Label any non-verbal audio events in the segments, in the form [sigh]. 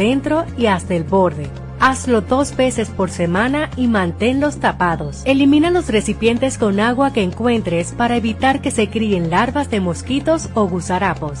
centro y hasta el borde. Hazlo dos veces por semana y manténlos tapados. Elimina los recipientes con agua que encuentres para evitar que se críen larvas de mosquitos o gusarapos.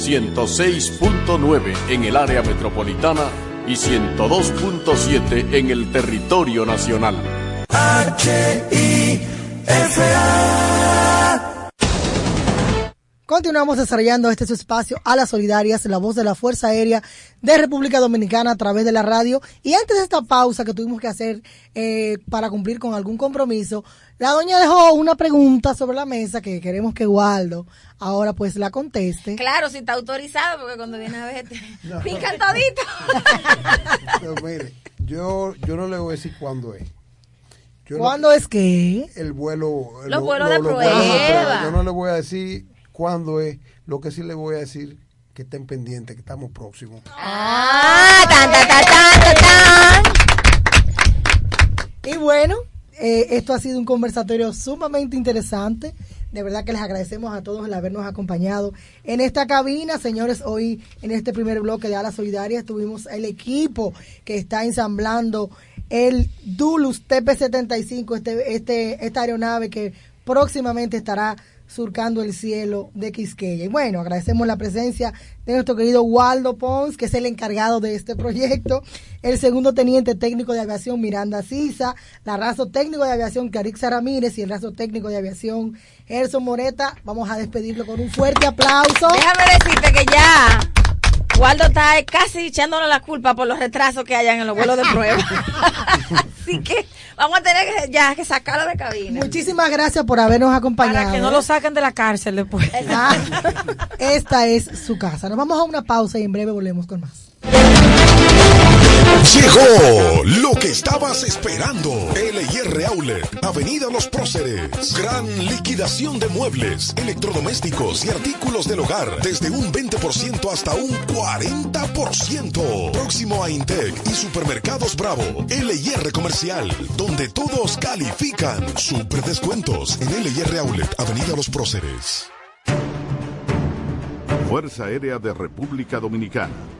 106.9 en el área metropolitana y 102.7 en el territorio nacional. Continuamos desarrollando este su espacio a las solidarias, la voz de la Fuerza Aérea de República Dominicana a través de la radio. Y antes de esta pausa que tuvimos que hacer eh, para cumplir con algún compromiso, la doña dejó una pregunta sobre la mesa que queremos que Waldo ahora pues la conteste. Claro, si está autorizado, porque cuando viene a ver, [laughs] no. pican todito. [laughs] mire, yo, yo no le voy a decir cuándo es. Yo ¿Cuándo es que? El vuelo. Los vuelos de prueba. Yo no le voy a decir cuándo es. Lo que sí le voy a decir que estén pendientes, que estamos próximos. Ah, tan, tan, tan, tan, Y bueno, eh, esto ha sido un conversatorio sumamente interesante. De verdad que les agradecemos a todos el habernos acompañado en esta cabina. Señores, hoy en este primer bloque de Alas Solidarias tuvimos el equipo que está ensamblando el Dulus TP-75, este, este, esta aeronave que próximamente estará surcando el cielo de Quisqueya. Y bueno, agradecemos la presencia de nuestro querido Waldo Pons, que es el encargado de este proyecto, el segundo teniente técnico de aviación Miranda Sisa, la razo técnico de aviación Carixa Ramírez y el razo técnico de aviación Gerson Moreta. Vamos a despedirlo con un fuerte aplauso. Déjame decirte que ya Waldo está casi echándole la culpa por los retrasos que hayan en los vuelos de prueba. [laughs] Así que vamos a tener que, ya que sacarlo de cabina. Muchísimas gracias por habernos acompañado. Para que no lo saquen de la cárcel después. Ah, esta es su casa. Nos vamos a una pausa y en breve volvemos con más. Llegó lo que estabas esperando. LIR Outlet, Avenida Los Próceres. Gran liquidación de muebles, electrodomésticos y artículos del hogar. Desde un 20% hasta un 40%. Próximo a Intec y Supermercados Bravo. LIR Comercial, donde todos califican. Super descuentos en LIR Outlet, Avenida Los Próceres. Fuerza Aérea de República Dominicana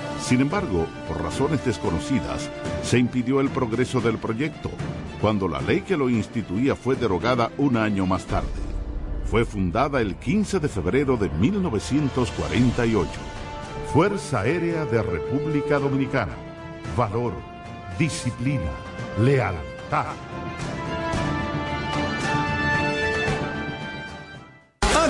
Sin embargo, por razones desconocidas, se impidió el progreso del proyecto cuando la ley que lo instituía fue derogada un año más tarde. Fue fundada el 15 de febrero de 1948. Fuerza Aérea de República Dominicana. Valor, disciplina, lealtad.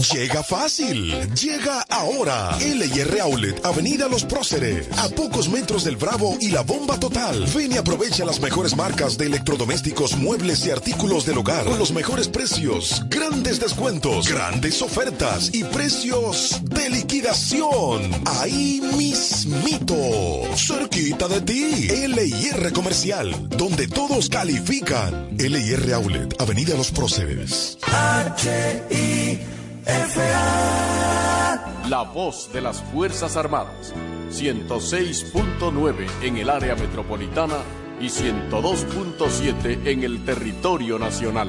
Llega fácil, llega ahora. LR Outlet, Avenida Los Próceres, a pocos metros del Bravo y la Bomba Total. Ven y aprovecha las mejores marcas de electrodomésticos, muebles y artículos del hogar con los mejores precios, grandes descuentos, grandes ofertas y precios de liquidación. Ahí mismito, cerquita de ti. LIR Comercial, donde todos califican. LIR Outlet, Avenida Los Próceres. La voz de las Fuerzas Armadas. 106.9 en el área metropolitana y 102.7 en el territorio nacional.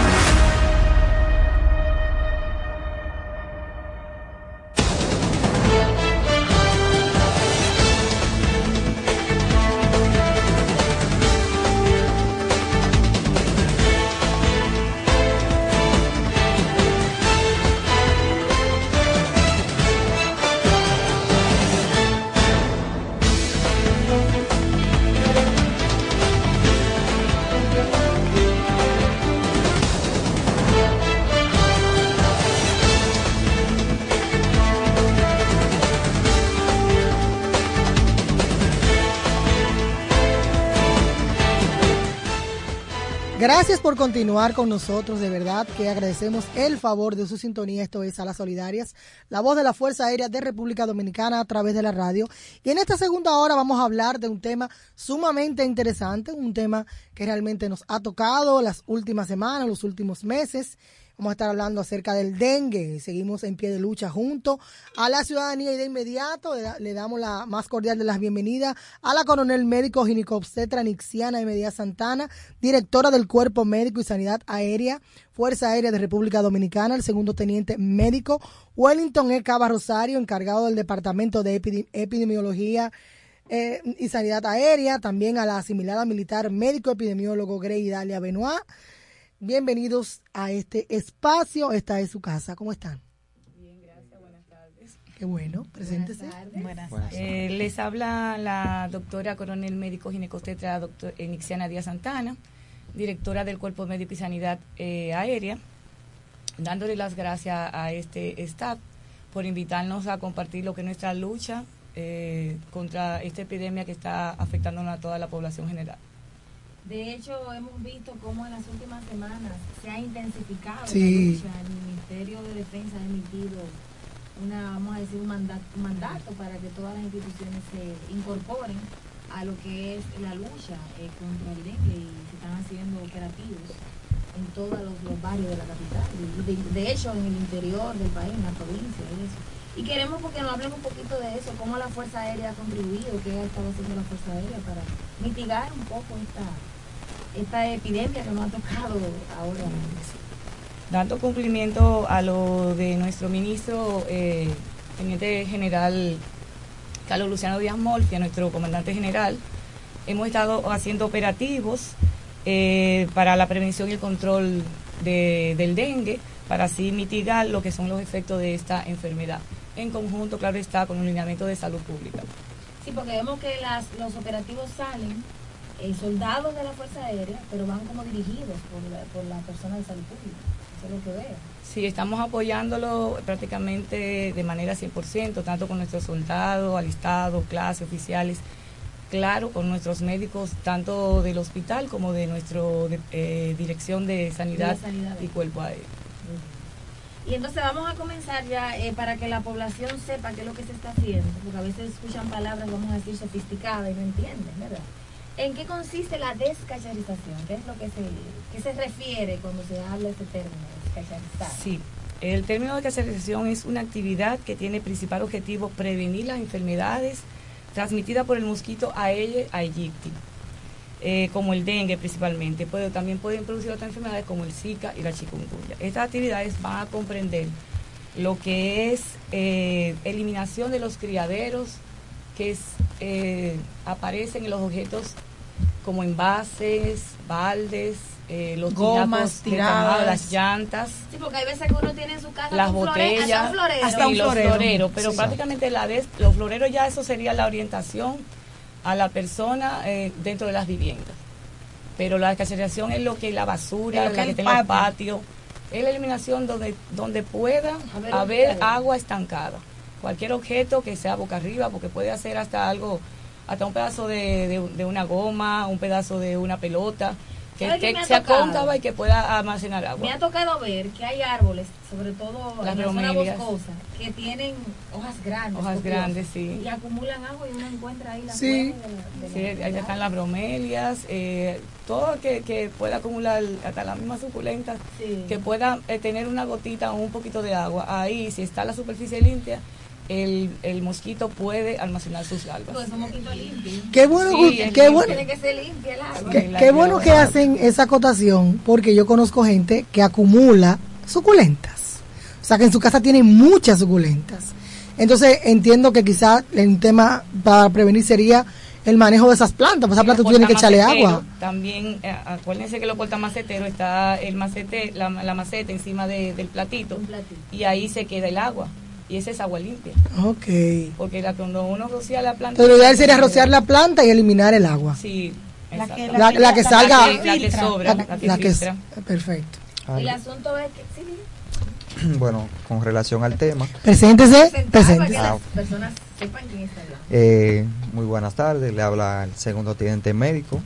Por continuar con nosotros, de verdad que agradecemos el favor de su sintonía. Esto es Salas Solidarias, la voz de la Fuerza Aérea de República Dominicana a través de la radio. Y en esta segunda hora vamos a hablar de un tema sumamente interesante, un tema que realmente nos ha tocado las últimas semanas, los últimos meses. Vamos a estar hablando acerca del dengue. Seguimos en pie de lucha junto a la ciudadanía y de inmediato le, da- le damos la más cordial de las bienvenidas a la coronel médico ginecobstetra Nixiana de Medina Santana, directora del Cuerpo Médico y Sanidad Aérea, Fuerza Aérea de República Dominicana, el segundo teniente médico Wellington E. Cava Rosario, encargado del Departamento de Epidemi- Epidemiología eh, y Sanidad Aérea, también a la asimilada militar médico epidemiólogo Grey Dalia Benoit. Bienvenidos a este espacio. Esta es su casa. ¿Cómo están? Bien, gracias. Buenas tardes. Qué bueno. Preséntese. Buenas Eh, les habla la doctora coronel médico ginecostetra doctor Enixiana Díaz Santana, directora del Cuerpo Médico y Sanidad eh, Aérea, dándole las gracias a este staff por invitarnos a compartir lo que es nuestra lucha eh, contra esta epidemia que está afectando a toda la población general. De hecho, hemos visto cómo en las últimas semanas se ha intensificado Sí. la lucha. El Ministerio de Defensa ha emitido una, vamos a decir, un mandato, un mandato para que todas las instituciones se incorporen a lo que es la lucha eh, contra el dengue y se están haciendo operativos en todos los, los barrios de la capital. De, de hecho, en el interior del país, en la provincia y eso. Y queremos porque nos hablen un poquito de eso, cómo la Fuerza Aérea ha contribuido, qué ha estado haciendo la Fuerza Aérea para mitigar un poco esta, esta epidemia que nos ha tocado ahora. Dando cumplimiento a lo de nuestro ministro, eh, teniente general Carlos Luciano Díaz Molfia, nuestro comandante general, hemos estado haciendo operativos eh, para la prevención y el control de- del dengue, para así mitigar lo que son los efectos de esta enfermedad. En conjunto, claro está, con un lineamiento de salud pública. Sí, porque vemos que las, los operativos salen eh, soldados de la Fuerza Aérea, pero van como dirigidos por la, por la persona de salud pública. Eso es lo que veo. Sí, estamos apoyándolo prácticamente de manera 100%, tanto con nuestros soldados, alistados, clases, oficiales, claro, con nuestros médicos, tanto del hospital como de nuestra dirección de sanidad, De sanidad. y cuerpo aéreo. Y entonces vamos a comenzar ya eh, para que la población sepa qué es lo que se está haciendo, porque a veces escuchan palabras, vamos a decir, sofisticadas y no entienden, ¿verdad? ¿En qué consiste la descacharización? ¿Qué es lo que se, qué se refiere cuando se habla de este término, descacharizar? Sí, el término de caserización es una actividad que tiene principal objetivo prevenir las enfermedades transmitidas por el mosquito Aedes aegypti, eh, como el dengue principalmente. Puede, también pueden producir otras enfermedades como el Zika y la chikungunya. Estas actividades van a comprender lo que es eh, eliminación de los criaderos que es, eh, aparecen en los objetos como envases, baldes, eh, los Gomas de tiradas. las llantas, Sí, porque hay veces que uno tiene en su casa las flore- botellas hasta un florero. Hasta un y los florero. floreros, pero Sí. prácticamente la des- los floreros ya eso sería la orientación a la persona eh, dentro de las viviendas. Pero la descacheración es lo que la basura, Es lo que la el que está en los patio. es la eliminación donde, donde pueda Haber agua estancada. Cualquier objeto que sea boca arriba, porque puede hacer hasta algo, hasta un pedazo de, de- de una goma, un pedazo de una pelota, que, ¿Sabe qué que ha sea cóncava y que pueda almacenar agua. Me ha tocado ver que hay árboles, sobre todo Las en la zona bromelias. boscosa, que tienen hojas grandes. Hojas copiosas, grandes, sí. Y acumulan agua y uno encuentra ahí la Sí. de la- de Sí, la- ahí están las bromelias, eh, todo que, que pueda acumular, hasta las mismas suculentas, Sí. que pueda eh, tener una gotita o un poquito de agua. Ahí, si está la superficie limpia, el, el mosquito puede almacenar sus larvas. Pues somos poquito limpios. Qué bueno, Sí, qué bueno, Tiene que ser limpia el agua. qué, qué bueno que hacen esa acotación, porque yo conozco gente que acumula suculentas. O sea, que en su casa tienen muchas suculentas. Entonces, entiendo que quizás un tema para prevenir sería el manejo de esas plantas. Pues esa planta tú tienes que echarle agua. También, eh, acuérdense que los portamaceteros está el macete, la, la maceta encima de- del platito, Un platito. y ahí se queda el agua. Y esa es agua limpia. Ok. Porque la, cuando uno rocía la planta. Lo ideal sería rociar la planta y eliminar el agua. Sí, La que-. La, la que salga. La que, la que sobra, la- la que la que- filtra. perfecto. El asunto es que sí, [clears throat] Bueno, con relación al tema, Preséntese, sentar para que preséntese. Ah. las personas sepan quién está hablando. eh, muy buenas tardes. Le habla el segundo teniente médico,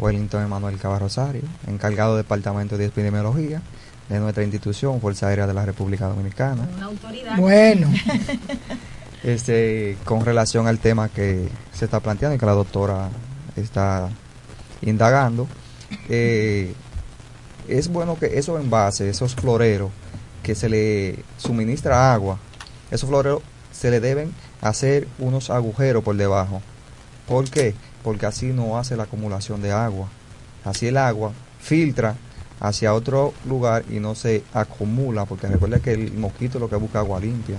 Wellington Emanuel Cabarrosario, encargado del Departamento de Epidemiología de nuestra institución, Fuerza Aérea de la República Dominicana. Una autoridad. Bueno, [laughs] Este, con relación al tema que se está planteando y que la doctora está indagando, eh, es bueno que esos envases, esos floreros que se le suministra agua, esos floreros se le deben hacer unos agujeros por debajo. ¿Por qué? Porque así no hace la acumulación de agua. Así el agua filtra hacia otro lugar y no se acumula, porque recuerda que el mosquito lo que busca agua limpia.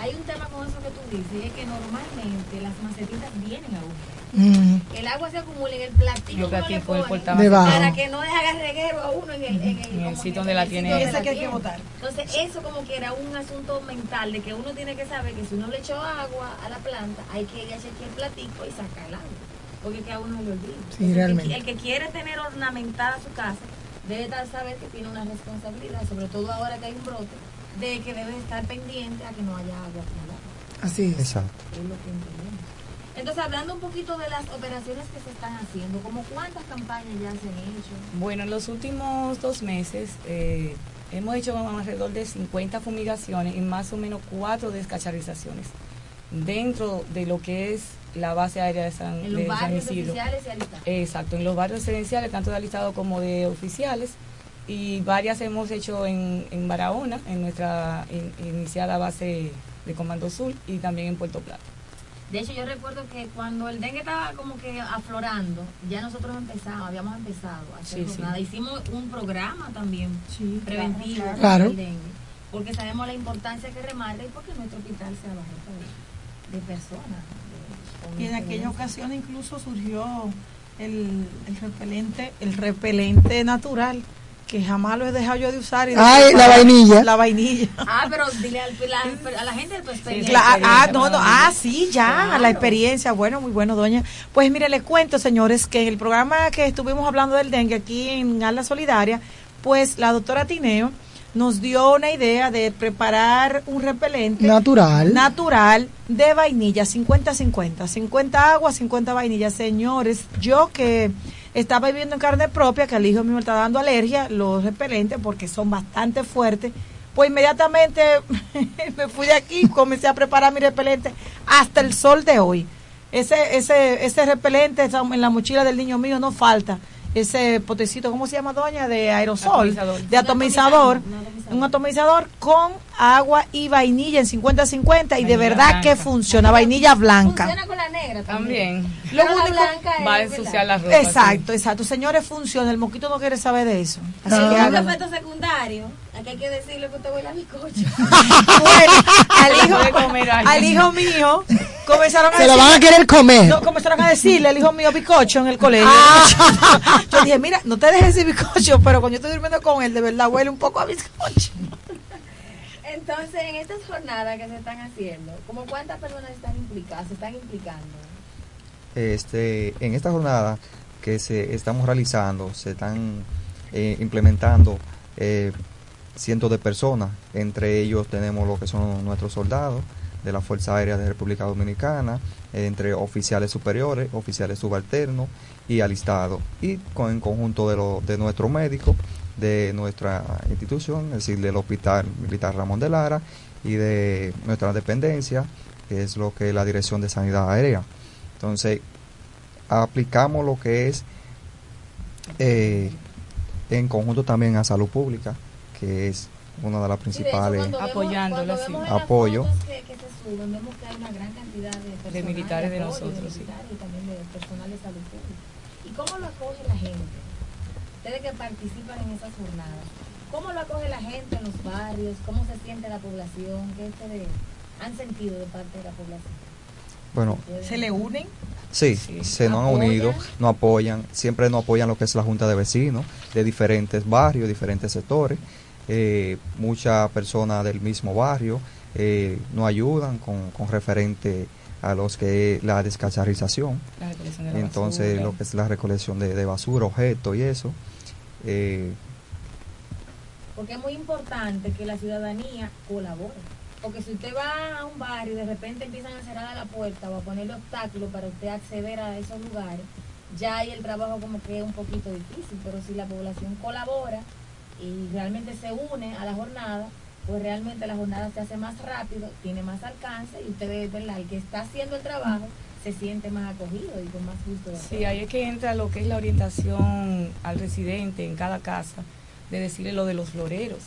Hay un tema con eso que tú dices, y es que normalmente las macetitas vienen a buscar. mm, El agua se acumula en el platito Yo que le con el pone portamacetero. Debajo. para que no le haga reguero a uno en el, en el, En el sitio donde la tiene. donde que hay que botar. Entonces eso como que era un asunto mental de que uno tiene que saber que si uno le echó agua a la planta hay que ir a chequear el platico y sacar el agua. Porque es que a uno le olvida. Sí, el que- realmente. El que quiere tener ornamentada su casa debe dar- saber que tiene una responsabilidad, sobre todo ahora que hay un brote, de que debe estar pendiente a que no haya agua acumulada. así es. Exacto. Es lo que entendemos. Entonces, hablando un poquito de las operaciones que se están haciendo, como cuántas campañas ya se han hecho. Bueno, en los últimos dos meses eh, hemos hecho alrededor de 50 fumigaciones y más o menos cuatro descacharizaciones dentro de lo que es la base aérea de San, En los de San barrios Isidro. oficiales y alistados. Exacto, en los barrios esenciales, tanto de alistado como de oficiales, y varias hemos hecho en, en Barahona, en nuestra in- iniciada base de Comando Sur y también en Puerto Plata. De hecho, yo recuerdo que cuando el dengue estaba como que aflorando, ya nosotros empezamos, habíamos empezado a hacer Sí, sí. Hicimos un programa también preventivo claro. contra Claro. el dengue, porque sabemos la importancia que remarca y porque nuestro hospital se abarrota de, de personas. de- Y en aquella ocasión incluso surgió el, el repelente, el repelente natural, que jamás lo he dejado yo de usar. y Ay, la vainilla. La vainilla. Ah, pero dile al- la- a la gente de tu experiencia. Cla- ah, no, no, ah, sí, ya, Claro. la experiencia, bueno, muy bueno, doña. Pues mire, les cuento, señores, que en el programa que estuvimos hablando del dengue aquí en Ala Solidaria, pues la doctora Tineo nos dio una idea de preparar un repelente Natural. natural de vainilla, 50-50, 50 agua, 50 vainilla. Señores, yo que estaba viviendo en carne propia, que al hijo mío me está dando alergia, los repelentes, porque son bastante fuertes, pues inmediatamente [laughs] me fui de aquí y comencé a preparar mi repelente hasta el sol de hoy. Ese, ese, ese repelente en la mochila del niño mío no falta. Ese potecito, ¿cómo se llama, doña? De aerosol, Atomizador. de atomizador, un atomizador con agua y vainilla en 50-50 y de verdad blanca. que funciona, vainilla blanca. Funciona con la negra también. También. Lo Pero la único- blanca es, Va a ensuciar la ropa. Exacto, exacto. Señores, funciona. El moquito no quiere saber de eso. Así Así que un efecto secundario. Aquí hay que decirle que usted huele a bizcocho. [laughs] Bueno, al hijo, comer al hijo mío comenzaron a Se lo van a querer comer. No, comenzaron a decirle al hijo mío bicocho en el colegio. Ah. [laughs] Yo dije, mira, no te dejes decir bicocho, pero cuando yo estoy durmiendo con él, de verdad huele un poco a bizcocho. Entonces, en estas jornadas que se están haciendo, ¿como cuántas personas están implicadas, se están implicando? Este, en esta jornada que se estamos realizando, se están eh, implementando eh, cientos de personas. Entre ellos tenemos lo que son nuestros soldados de la Fuerza Aérea de República Dominicana, entre oficiales superiores, oficiales subalternos y alistados. Y con en conjunto de, lo- de nuestros médicos de nuestra institución, es decir, del Hospital Militar Ramón de Lara y de nuestra dependencia, que es lo que es la Dirección de Sanidad Aérea. Entonces, aplicamos lo que es eh, en conjunto también a salud pública, que es una de las principales. Apoyándola, sí. Apoyo. Que, que se suben, vemos que hay una gran cantidad de personal, militares de apoyo, nosotros, sí. militares y también de personal de salud pública. ¿Y cómo lo acoge la gente? Ustedes que participan en esas jornadas, ¿cómo lo acoge la gente en los barrios? ¿Cómo se siente la población? ¿Qué ustedes han sentido de parte de la población? Bueno, ¿Se le unen? Sí, se nos han unido, nos apoyan, siempre nos apoyan lo que es la Junta de Vecinos de diferentes barrios, diferentes sectores. Eh, muchas personas del mismo barrio eh, nos ayudan con, con referente a los que es la descacharización. La de la Entonces, basura. lo que es la recolección de, de basura, objetos y eso. Eh, Porque es muy importante que la ciudadanía colabore. Porque si usted va a un barrio y de repente empiezan a cerrar la puerta o a ponerle obstáculos para usted acceder a esos lugares, ya ahí el trabajo como que es un poquito difícil. Pero si la población colabora y realmente se une a la jornada, pues realmente la jornada se hace más rápido, tiene más alcance y usted, ¿verdad? El que está haciendo el trabajo se siente más acogido y con más gusto. de Sí, ahí es que entra lo que es la orientación al residente en cada casa, de decirle lo de los floreros,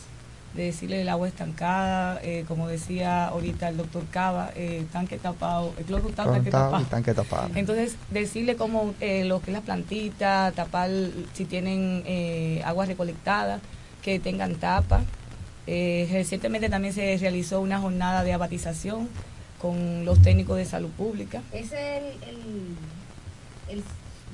de decirle el agua estancada, eh, como decía ahorita el doctor Cava, eh, tanque tapado, el cloro está tapado. tanque tapado. Entonces, decirle como eh, lo que es la plantita, tapar si tienen eh, agua recolectada, que tengan tapa. Eh, recientemente también se realizó una jornada de abatización con los técnicos de salud pública. Ese es el, el, el-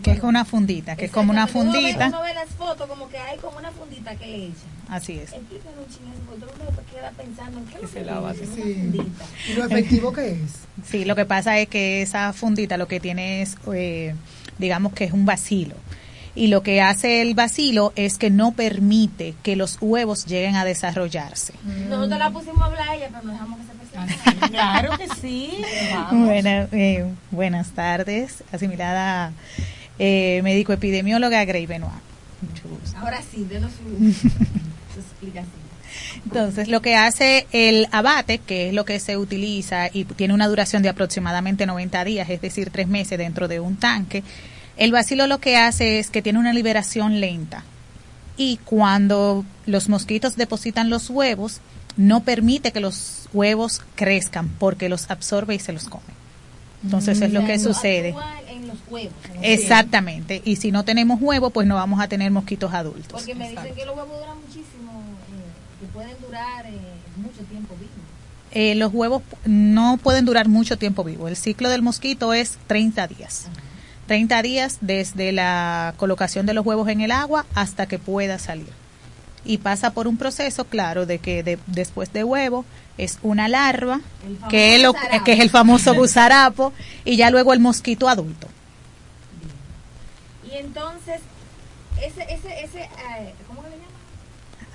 Que es una fundita, que es como una Exactamente. Uno ve- fundita. Uno ve las fotos como que hay como una fundita que le echan. Así es. Explícanos un después queda pensando en qué es lo se que lava así. una fundita. ¿Y lo efectivo que es? Sí, lo que pasa es que esa fundita lo que tiene es, eh, digamos que es un vacilo. Y lo que hace el vacilo es que no permite que los huevos lleguen a desarrollarse. Nosotros la pusimos a hablar a ella, pero no dejamos que se presente. [laughs] Claro que sí. Buena- eh, buenas tardes, asimilada eh, médico epidemióloga Grey Benoit. Mucho gusto. Ahora sí, denos su, su explicación. Entonces, lo que hace el abate, que es lo que se utiliza y tiene una duración de aproximadamente 90 días, es decir, tres meses dentro de un tanque, el vacilo lo que hace es que tiene una liberación lenta. y cuando los mosquitos depositan los huevos, no permite que los huevos crezcan porque los absorbe y se los come. Entonces es lo que sucede. En los huevos. Exactamente. Y si no tenemos huevo, pues no vamos a tener mosquitos adultos. Porque me dicen que los huevos duran muchísimo, eh, que pueden durar eh, mucho tiempo vivos. Eh, los huevos no pueden durar mucho tiempo vivo. El ciclo del mosquito es 30 días. 30 días desde la colocación de los huevos en el agua hasta que pueda salir. Y pasa por un proceso, claro, de que de- después de huevo es una larva, que es, lo- que es el famoso gusarapo, y ya luego el mosquito adulto. Y entonces, ese, ese, ese, eh, ¿cómo que le llaman?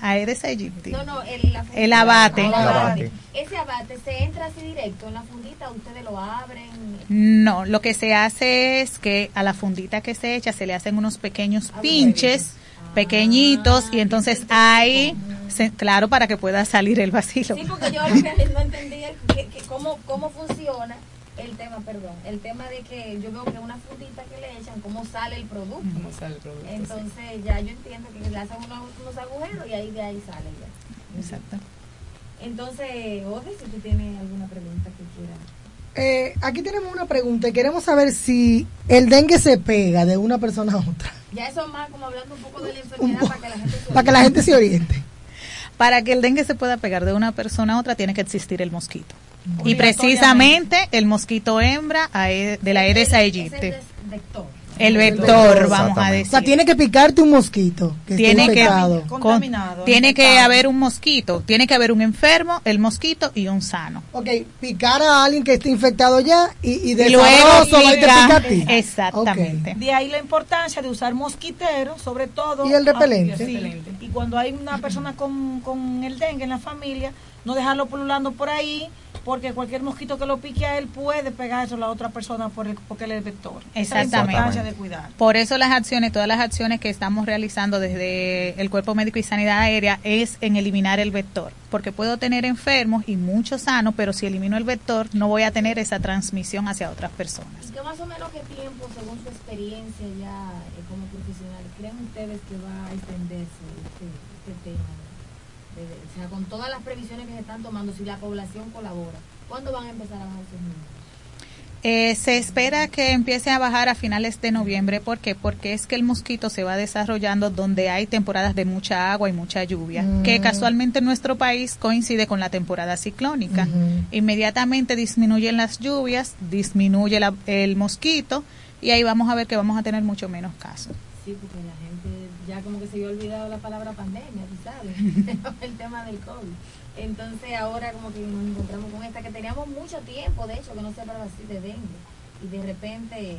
Aedes aegypti. No, no, el, la El abate. El El abate. Ese abate se entra así directo en la fundita, ustedes lo abren. No, lo que se hace es que a la fundita que se echa se le hacen unos pequeños pinches, pequeñitos, y entonces ahí, se- claro, para que pueda salir el vacilo. Sí, porque yo lo [laughs] que no entendía que, que cómo, cómo funciona el tema, perdón, el tema de que yo veo que una fundita que le echan, cómo sale el producto. Cómo sale el producto, Entonces ya yo entiendo que le hacen unos, unos agujeros y ahí de ahí sale ya. Exacto. Entonces, Ode, si tú tienes alguna pregunta que quieras. Eh, aquí tenemos una pregunta y queremos saber si el dengue se pega de una persona a otra, Ya eso más como hablando un poco de la enfermedad para que la gente se para que la gente se oriente. Para que el dengue se pueda pegar de una persona a otra tiene que existir el mosquito. Y precisamente el mosquito hembra ae- de la Aedes aegypti. Es el. El vector, vamos a O decir. sea, tiene que picarte un mosquito que tiene que, infectado. con- tiene que haber un mosquito, tiene que haber un enfermo, el mosquito y un sano. Ok, picar a alguien que esté infectado ya y, y de Y luego sabroso va y te pica- pica a ti. [laughs] Exactamente. De ahí la importancia de usar mosquitero, sobre todo. Y el repelente. Ah, sí. Y cuando hay una persona con, con el dengue en la familia, no dejarlo pululando por ahí, porque cualquier mosquito que lo pique a él puede pegarse a la otra persona por el, porque él es vector. Esa es la Exactamente. importancia de cuidar. Por eso las acciones, todas las acciones que estamos realizando desde el Cuerpo Médico y Sanidad Aérea es en eliminar el vector, porque puedo tener enfermos y muchos sanos, pero si elimino el vector no voy a tener esa transmisión hacia otras personas. ¿Y qué más o menos qué tiempo, según su experiencia ya eh, como profesional, creen ustedes que va a extenderse este, este tema? De- de- o sea, con todas las previsiones que se están tomando, si la población colabora, ¿cuándo van a empezar a bajar esos números? Eh, se espera que empiece a bajar a finales de noviembre. ¿Por qué? Porque es que el mosquito se va desarrollando donde hay temporadas de mucha agua y mucha lluvia, Mm. que casualmente en nuestro país coincide con la temporada ciclónica. Inmediatamente disminuyen las lluvias, disminuye la- el mosquito y ahí vamos a ver que vamos a tener mucho menos casos. Sí, porque la gente ya como que se había olvidado la palabra pandemia, tú sabes, [laughs] el tema del COVID. Entonces ahora como que nos encontramos con esta que teníamos mucho tiempo, de hecho, que no se hablaba así de dengue. Y de repente,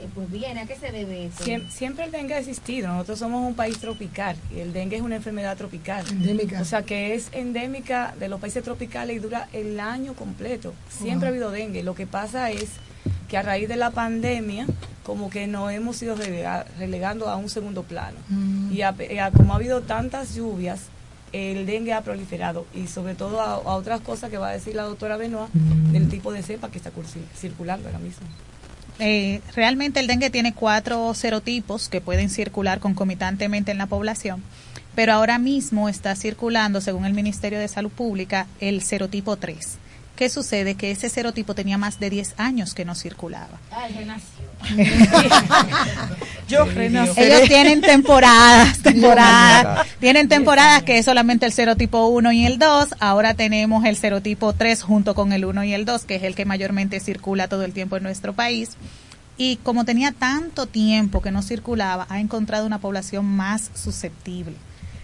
eh, pues viene, ¿a qué se debe eso? Siem- Siempre el dengue ha existido. Nosotros somos un país tropical y el dengue es una enfermedad tropical. Endémica. O sea que es endémica de los países tropicales y dura el año completo. Siempre ha habido dengue. Lo que pasa es que a raíz de la pandemia, como que nos hemos ido relega- relegando a un segundo plano. Mm. Y a- y a- como ha habido tantas lluvias, el dengue ha proliferado y sobre todo a, a otras cosas que va a decir la doctora Benoit del tipo de cepa que está circulando ahora mismo. Eh, realmente el dengue tiene cuatro serotipos que pueden circular concomitantemente en la población, pero ahora mismo está circulando, según el Ministerio de Salud Pública, el serotipo 3. ¿Qué sucede? Que ese serotipo tenía más de 10 años que no circulaba. Ay, renació. Yo renací. Ellos tienen temporadas, [laughs] temporadas. tienen temporadas que es solamente el serotipo 1 y el 2. Ahora tenemos el serotipo 3 junto con el 1 y el 2, que es el que mayormente circula todo el tiempo en nuestro país. Y como tenía tanto tiempo que no circulaba, ha encontrado una población más susceptible.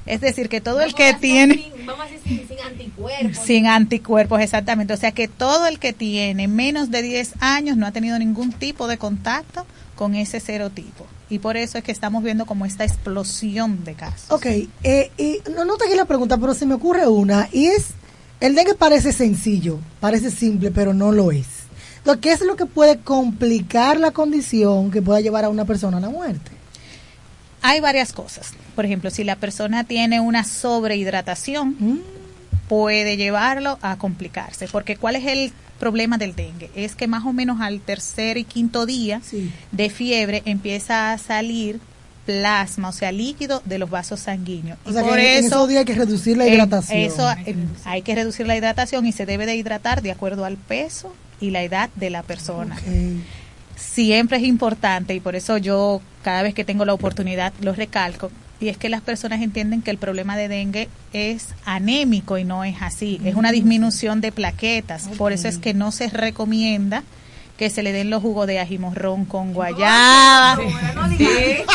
Es decir, que todo el que tiene... Sin- vamos a decir sin, sin anticuerpos. Sin anticuerpos, exactamente. O sea que todo el que tiene menos de 10 años no ha tenido ningún tipo de contacto con ese serotipo. Y por eso es que estamos viendo como esta explosión de casos. Ok, eh, y no, no te aquí la pregunta, pero se me ocurre una, y es, el dengue parece sencillo, parece simple, pero no lo es. Entonces, ¿qué es lo que puede complicar la condición que pueda llevar a una persona a la muerte? Hay varias cosas. Por ejemplo, si la persona tiene una sobrehidratación, Mm. puede llevarlo a complicarse. Porque ¿cuál es el problema del dengue? Es que más o menos al tercer y quinto día Sí. de fiebre empieza a salir plasma, o sea, líquido de los vasos sanguíneos. O y sea por que en eso hay que reducir la hidratación. eso hay que reducir la hidratación y se debe de hidratar de acuerdo al peso y la edad de la persona. Siempre es importante y por eso yo cada vez que tengo la oportunidad lo recalco y es que las personas entienden que el problema de dengue es anémico y no es así, es una disminución de plaquetas, por eso es que no se recomienda que se le den los jugos de ajimorrón con guayaba. Sí,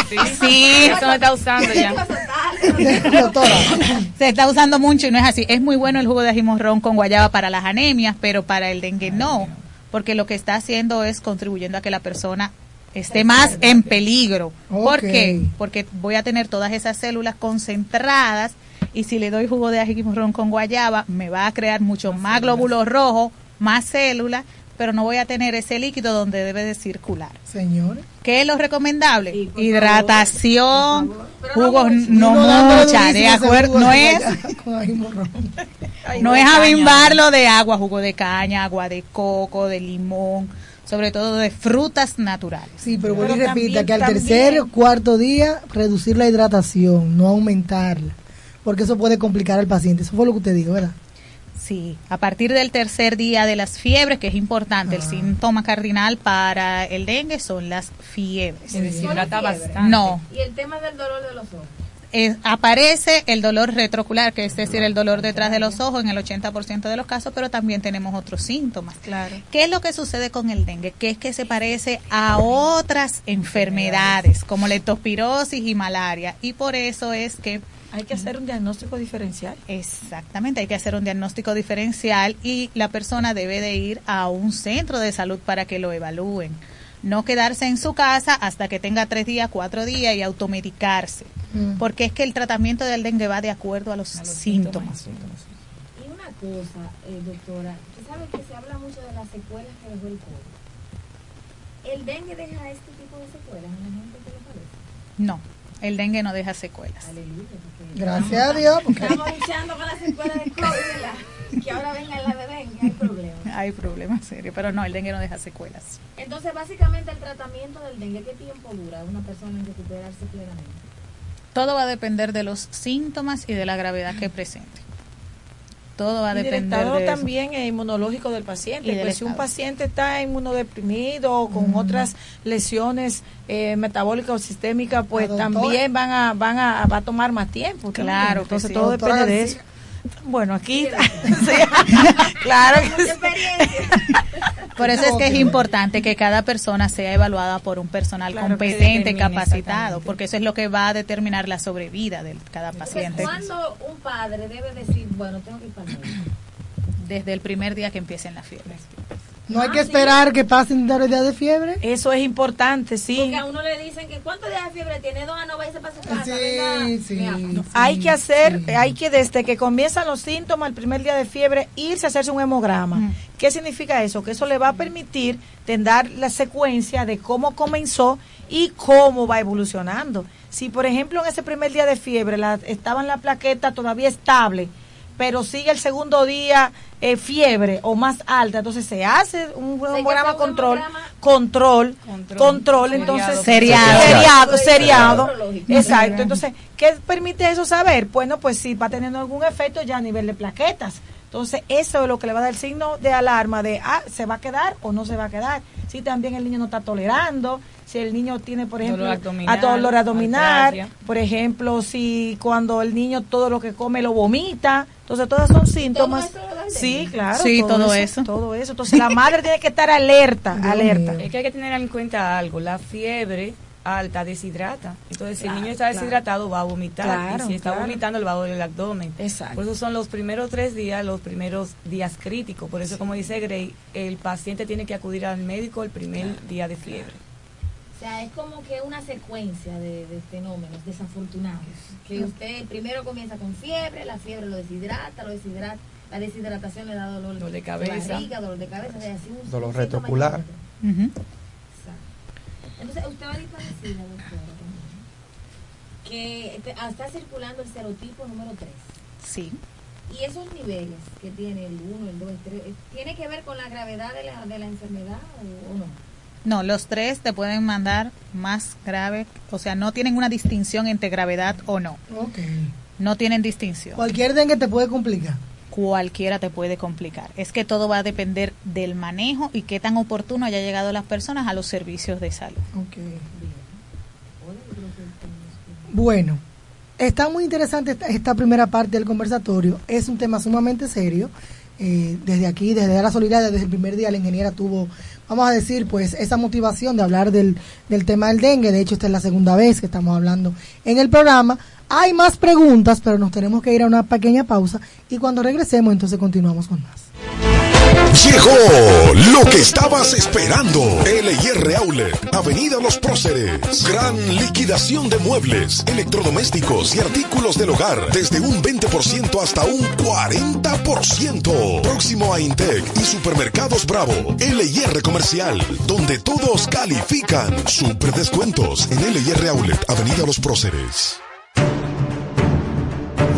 sí, Sí. Eso me está usando ya. [laughs] Se está usando mucho y no es así. Es muy bueno el jugo de ajimorrón con guayaba para las anemias, pero para el dengue no, porque lo que está haciendo es contribuyendo a que la persona esté más en peligro. ¿Por Ok. qué? Porque voy a tener todas esas células concentradas y si le doy jugo de ajimorrón con guayaba, me va a crear mucho más glóbulos rojos, más células, pero no voy a tener ese líquido donde debe de circular. Señores. ¿Qué es lo recomendable? Hidratación, jugos no mucha, de acuerdo, [laughs] no es, no es avimbarlo de agua, jugo de caña, agua de coco, de limón, sobre todo de frutas naturales. Sí, pero vuelvo y repita que al también- tercer o cuarto día reducir la hidratación, no aumentarla, porque eso puede complicar al paciente. Eso fue lo que usted dijo, ¿verdad? Sí, a partir del tercer día de las fiebres, que es importante, el síntoma cardinal para el dengue son las fiebres. Se deshidrata bastante. No, Y el tema del dolor de los ojos. aparece el dolor retrocular, que es decir, el dolor detrás de los ojos en el 80% de los casos, pero también tenemos otros síntomas. Claro. ¿Qué es lo que sucede con el dengue? Que es que se parece a otras enfermedades como leptospirosis y malaria y por eso es que Hay que hacer un diagnóstico diferencial. Exactamente, hay que hacer un diagnóstico diferencial y la persona debe de ir a un centro de salud para que lo evalúen. No quedarse en su casa hasta que tenga tres días, cuatro días y automedicarse. Mm. Porque es que el tratamiento del dengue va de acuerdo a los, síntomas. Y una cosa, eh, doctora, usted sabe que se habla mucho de las secuelas que dejó el COVID. ¿El dengue deja este tipo de secuelas en la gente que le parece? No, el dengue no deja secuelas. Gracias a Dios. porque- Estamos luchando con las secuelas del COVID. Que ahora venga la de dengue, hay problemas. Hay problemas serios, pero no, el dengue no deja secuelas. Entonces, básicamente, el tratamiento del dengue, ¿qué tiempo dura una persona en recuperarse plenamente? Todo va a depender de los síntomas y de la gravedad que presente. Todo va a Y del depender estado de eso. también eh, inmunológico del paciente. Y del Pues si un paciente está inmunodeprimido o con otras lesiones eh, metabólicas o sistémicas, pues doctora. también van a van a, va a tomar más tiempo. Claro que entonces sí. todo Doctora depende de eso. Bueno, aquí sí, [laughs] [laughs] claro que sí. Por eso es que es importante que cada persona sea evaluada por un personal Claro competente, capacitado, porque eso es lo que va a determinar la sobrevida de cada paciente ¿Cuándo un padre debe decir, bueno, tengo que ir para el médico? desde el primer día que empiecen las fiebres. No hay que esperar que pasen tres días de fiebre. Eso es importante, sí. Porque a uno le dicen que ¿cuántos días de fiebre tiene? Dos, no vaya para su casa. Sí, venga. sí. Hay sí, que hacer, sí. hay que desde que comienzan los síntomas, el primer día de fiebre, irse a hacerse un hemograma. Mm. ¿Qué significa eso? Que eso le va a permitir tener la secuencia de cómo comenzó y cómo va evolucionando. Si, por ejemplo, en ese primer día de fiebre la, estaban la plaqueta todavía estable, pero sigue el segundo día eh, fiebre o más alta, entonces se hace un hacer un control, control, Control. control, Seriado. entonces Seriado. seriado, seriado. Exacto. Entonces, ¿qué permite eso saber? Bueno, pues si va teniendo algún efecto ya a nivel de plaquetas. Entonces, eso es lo que le va a dar el signo de alarma de, ah, ¿se va a quedar o no se va a quedar? Si también el niño no está tolerando, si el niño tiene, por ejemplo, Dolor abdominal, a dolor abdominal, por ejemplo, si cuando el niño todo lo que come lo vomita, entonces todos son síntomas. eso Sí, claro. Sí, todo eso. Todo eso. Entonces, la madre tiene que estar alerta, alerta. Es que hay que tener en cuenta algo, la fiebre alta deshidrata. Entonces, si el niño está claro. deshidratado, va a vomitar. Claro, y si está claro. vomitando, le va a doler el abdomen. Exacto. Por eso son los primeros tres días, los primeros días críticos. Por eso, como dice Gray, el paciente tiene que acudir al médico el primer día de fiebre. O sea, es como que una secuencia de, de fenómenos desafortunados. Que usted primero comienza con fiebre, la fiebre lo deshidrata, lo deshidrata, la deshidratación le da dolor, Dolor de cabeza. barriga, dolor de cabeza, así un- Dolor retrocular. otro. Entonces, usted ahorita decía, doctora, también, que te- ah, está circulando el serotipo número 3. Sí. Y esos niveles que tiene el 1, el 2, el 3, ¿tiene que ver con la gravedad de la, de la enfermedad o, o no? No, los tres te pueden mandar más grave, o sea, no tienen una distinción entre gravedad o no. Ok. No tienen distinción. Cualquier dengue te puede complicar. Cualquiera te puede complicar. Es que todo va a depender del manejo y qué tan oportuno haya llegado las personas a los servicios de salud. Bueno, está muy interesante esta, esta primera parte del conversatorio. Es un tema sumamente serio. Eh, desde aquí, desde la solidaridad, desde el primer día la ingeniera tuvo, vamos a decir, pues esa motivación de hablar del, del tema del dengue. De hecho, esta es la segunda vez que estamos hablando en el programa. Hay más preguntas, pero nos tenemos que ir a una pequeña pausa y cuando regresemos entonces continuamos con más. Llegó lo que estabas esperando. LIR Outlet, Avenida Los Próceres. Gran liquidación de muebles, electrodomésticos y artículos del hogar. Desde un 20% hasta un 40%. Próximo a Intec y Supermercados Bravo. LIR Comercial, donde todos califican. Super descuentos en LIR Outlet, Avenida Los Próceres.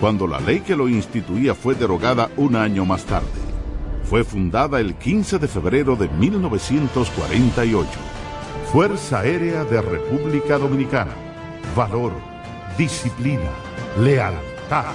cuando la ley que lo instituía fue derogada un año más tarde. Fue fundada el 15 de febrero de 1948. Fuerza Aérea de República Dominicana. Valor, disciplina, lealtad.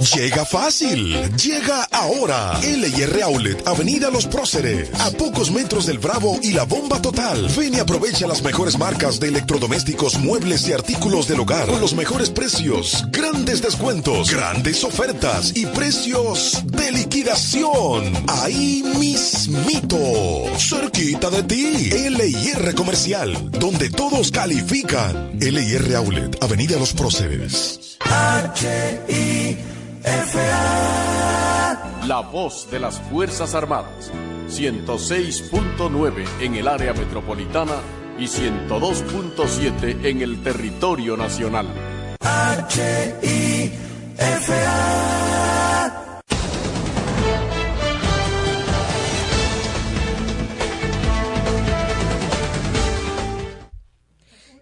Llega fácil, llega ahora. LIR Outlet, Avenida Los Próceres, a pocos metros del Bravo y la Bomba Total. Ven y aprovecha las mejores marcas de electrodomésticos, muebles y artículos del hogar con los mejores precios, grandes descuentos, grandes ofertas y precios de liquidación. Ahí mismito, cerquita de ti. LIR Comercial, donde todos califican. LIR Outlet, Avenida Los Próceres. La voz de las Fuerzas Armadas. 106.9 en el área metropolitana y 102.7 en el territorio nacional.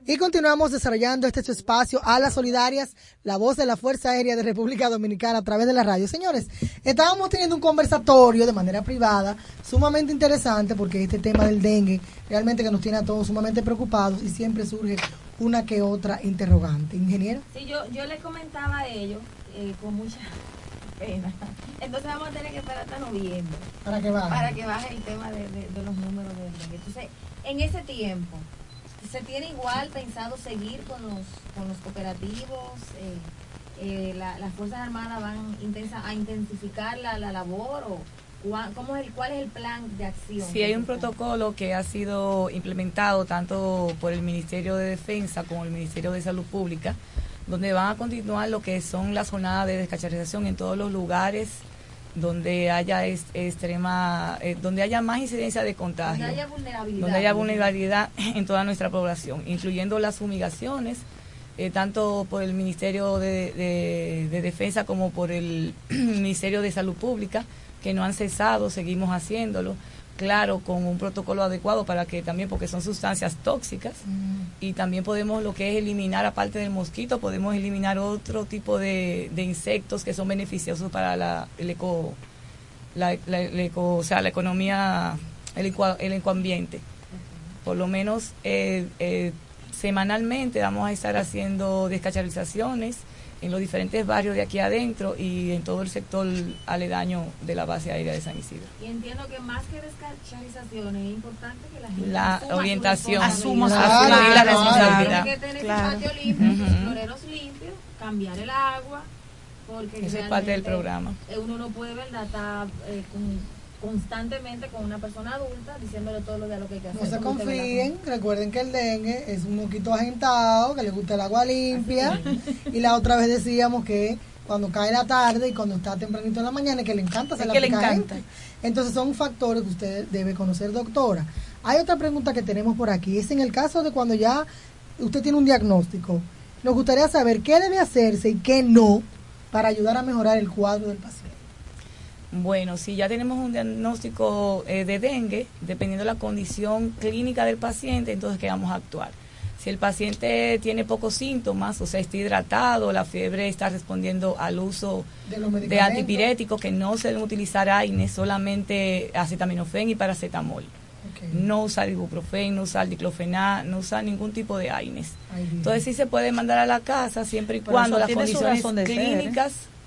Y continuamos desarrollando este su espacio a las solidarias, la voz de la Fuerza Aérea de República Dominicana a través de la radio. Señores, estábamos teniendo un conversatorio de manera privada sumamente interesante porque este tema del dengue realmente que nos tiene a todos sumamente preocupados y siempre surge una que otra interrogante. Ingeniero. Sí, yo, yo les comentaba a ellos eh, con mucha [laughs] pena. Entonces vamos a tener que esperar hasta noviembre. Para que baje. Para que baje el tema de, de- de los números del dengue. Entonces, en ese tiempo, ¿se tiene igual pensado seguir con los, con los cooperativos? Eh, eh, la- ¿Las Fuerzas Armadas van intensa, a intensificar la, la labor? o cua- cómo es el, ¿Cuál es el plan de acción? Sí, hay un protocolo que ha sido implementado tanto por el Ministerio de Defensa como el Ministerio de Salud Pública, donde van a continuar lo que son las jornadas de descacharización en todos los lugares donde haya extrema, eh, donde haya más incidencia de contagio, Donde haya vulnerabilidad. donde haya vulnerabilidad en toda nuestra población, incluyendo las fumigaciones, eh, tanto por el Ministerio de, de- de Defensa como por el [clears throat] Ministerio de Salud Pública, que no han cesado, seguimos haciéndolo, claro, con un protocolo adecuado para que también, porque son sustancias tóxicas, y también podemos lo que es eliminar, aparte del mosquito, podemos eliminar otro tipo de, de insectos que son beneficiosos para la, el eco, la, la- el eco- o sea, la economía, el, eco- el ecoambiente. Por lo menos eh, eh, semanalmente vamos a estar haciendo descacharizaciones en los diferentes barrios de aquí adentro y en todo el sector aledaño de la base aérea de San Isidro. Y entiendo que más que descacharización es importante que la gente La asuma su orientación, responsabilidad. asuma asumir la Claro, responsabilidad. Tiene que tener Claro. patio limpio, sus Ujú. floreros limpios, cambiar el agua, porque Eso es parte del programa. eh, Uno no puede, ¿verdad?, estar eh, con- constantemente con una persona adulta diciéndole todo lo de lo que hay que hacer. No se confíen, recuerden que el dengue es un mosquito agentado, que le gusta el agua limpia. Y la otra vez decíamos que cuando cae la tarde y cuando está tempranito en la mañana, que le encanta hacer Es la que le encanta. Entonces son factores que usted debe conocer, doctora. Hay otra pregunta que tenemos por aquí. Es en el caso de cuando ya usted tiene un diagnóstico. Nos gustaría saber qué debe hacerse y qué no para ayudar a mejorar el cuadro del paciente. Bueno, si ya tenemos un diagnóstico eh, de dengue, dependiendo de la condición clínica del paciente, entonces ¿qué vamos a actuar? Si el paciente tiene pocos síntomas, o sea, está hidratado, la fiebre está respondiendo al uso De los de antipiréticos, que no se deben utilizar AINES, solamente acetaminofén y paracetamol. No usar ibuprofen, no usar diclofenac, no usar ningún tipo de AINES. Ay. Entonces sí se puede mandar a la casa siempre y Pero cuando las condiciones ser, ¿eh?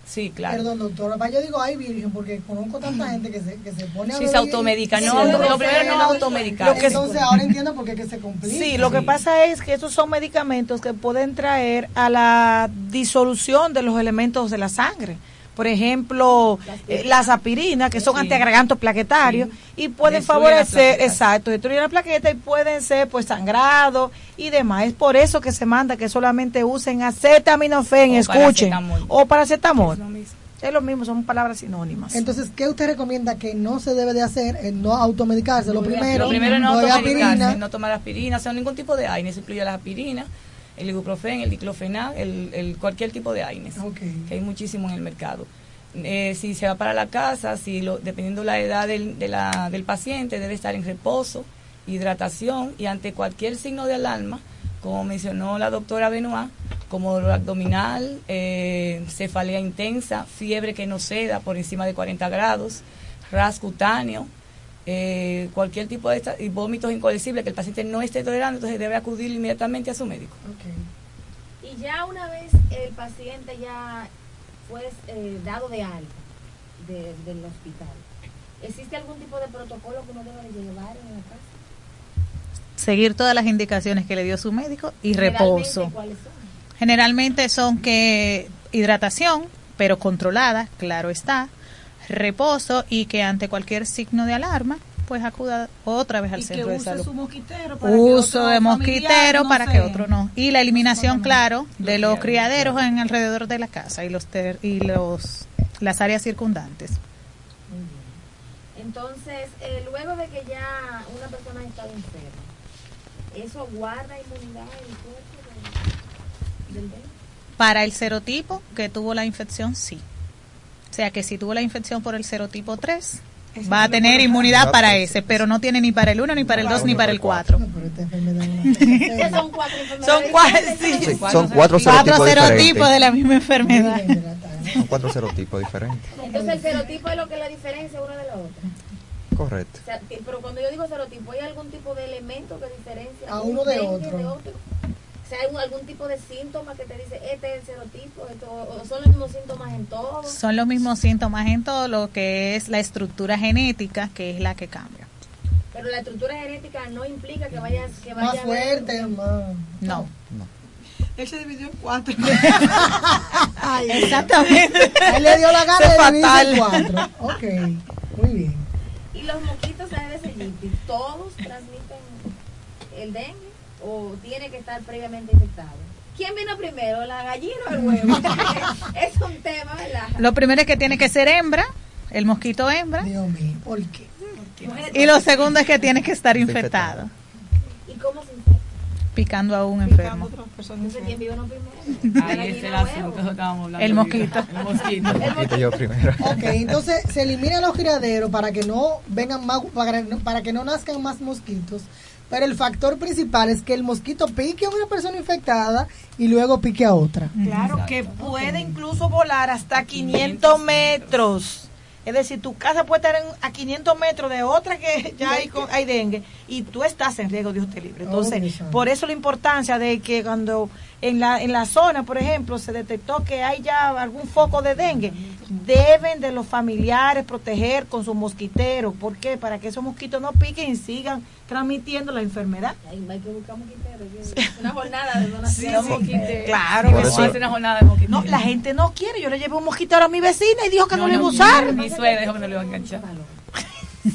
Sí, claro. Perdón, doctora. Yo digo, ay, virgen, porque conozco tanta gente que se, que se pone a Sí, se automedica, y- no, Sí, lo primero no no, automedicarse. Entonces ahora entiendo por qué que se complica. Sí, lo que pasa es que estos son medicamentos que pueden traer a la disolución de los elementos de la sangre. Por ejemplo, eh, las aspirinas, que son Sí. antiagregantes plaquetarios, y pueden favorecer, exacto, destruyen la plaqueta y pueden ser pues sangrado y demás. Es por eso que se manda que solamente usen acetaminofén, O escuchen, paracetamol. o paracetamol. Es lo mismo. Es lo mismo, son palabras sinónimas. Entonces, ¿qué usted recomienda que no se debe de hacer? Eh, no automedicarse. Lo primero, Lo primero no no automedicarse, aspirina. no tomar aspirina, o sea, ningún tipo de AINES, incluye las aspirinas, el ibuprofen, el diclofenac, el, el- cualquier tipo de AINES, que hay muchísimo en el mercado. Eh, si se va para la casa, si lo, dependiendo la edad del, de la- del paciente, debe estar en reposo, hidratación y ante cualquier signo de alarma, como mencionó la doctora Benoit, como dolor abdominal, eh, cefalea intensa, fiebre que no ceda por encima de 40 grados, ras cutáneo, eh, cualquier tipo de esta- y vómitos incolecibles que el paciente no esté tolerando, entonces debe acudir inmediatamente a su médico. Y ya una vez el paciente ya fue eh, dado de alta de- del hospital, ¿existe algún tipo de protocolo que uno debe de llevar en la casa? Seguir todas las indicaciones que le dio su médico y reposo. ¿cuáles son? Generalmente son que hidratación, pero controlada, claro está, reposo y que ante cualquier signo de alarma, pues acuda otra vez al Y que centro de salud. su mosquitero para que Uso otro de mosquitero no para que otro no. Y la eliminación, claro, de los criaderos, en alrededor de la casa y los ter- y los las áreas circundantes. Entonces, eh, luego de que ya una persona ha estado enferma, ¿eso guarda inmunidad en el cuerpo del, del? Para el serotipo que tuvo la infección, sí. O sea que si tuvo la infección por el serotipo 3, Ese va a tener inmunidad dejar. para ese, pero no tiene ni para el 1, ni para el 2, ni para el 4. No, pero esta [laughs] enfermedad es una Que son cuatro Son cuatro, diferentes. sí. Sí, son cuatro Cuatro serotipos de la misma enfermedad. Son cuatro serotipos diferentes. Entonces, el serotipo es lo que es la diferencia uno de la otra. Correcto. O sea, pero cuando yo digo serotipo, ¿hay algún tipo de elemento que diferencia A un uno de dengue otro. O sea, ¿hay un- algún tipo de síntoma que te dice, este es el serotipo, esto, o son los mismos síntomas en todos? Son los mismos síntomas en todo lo que es la estructura genética, que es la que cambia. Pero la estructura genética no implica que vayas que Más vaya a haber- fuerte, más. No. Él se dividió en cuatro. [laughs] Ay, Exactamente. [laughs] Él le dio la gana de dividirse en cuatro. Ok, muy bien. Y los mosquitos Aedes aegypti, ¿todos transmiten el dengue o tiene que estar previamente infectado? ¿Quién vino primero, la gallina o el huevo? [laughs] [laughs] es un tema, ¿verdad? Lo primero es que tiene que ser hembra, el mosquito hembra, Dios mío, ¿por qué? y lo segundo es que tiene que estar infectado. ¿Y cómo se infecta? picando a un enfermo. Entonces, ¿quién vive no primero? Ahí La es el asunto, estábamos hablando. El mosquito. El mosquito. Mosquito yo primero. Ok, entonces se eliminan los criaderos para que no vengan más, para, para que no nazcan más mosquitos. Pero el factor principal es que el mosquito pique a una persona infectada y luego pique a otra. Claro, que puede incluso volar hasta 500 metros. Es decir, tu casa puede estar en- a 500 metros de otra que [laughs] ya hay, con- hay dengue y tú estás en riesgo, Dios te libre. Entonces, Oh, por eso la importancia de que cuando en la, en la zona, por ejemplo, se detectó que hay ya algún foco de dengue, deben de los familiares proteger con sus mosquiteros. ¿Por qué? Para que esos mosquitos no piquen y sigan transmitiendo la enfermedad. Ay, hay que buscar mosquiteros. que- Una jornada de donación. Sí, de sí. mosquiteros. Claro, que eso- una jornada de mosquito. No, la gente no quiere. Yo le llevé un mosquitero a mi vecina y dijo que no, le iba a usar. Mi suegra dijo que no le iba a enganchar.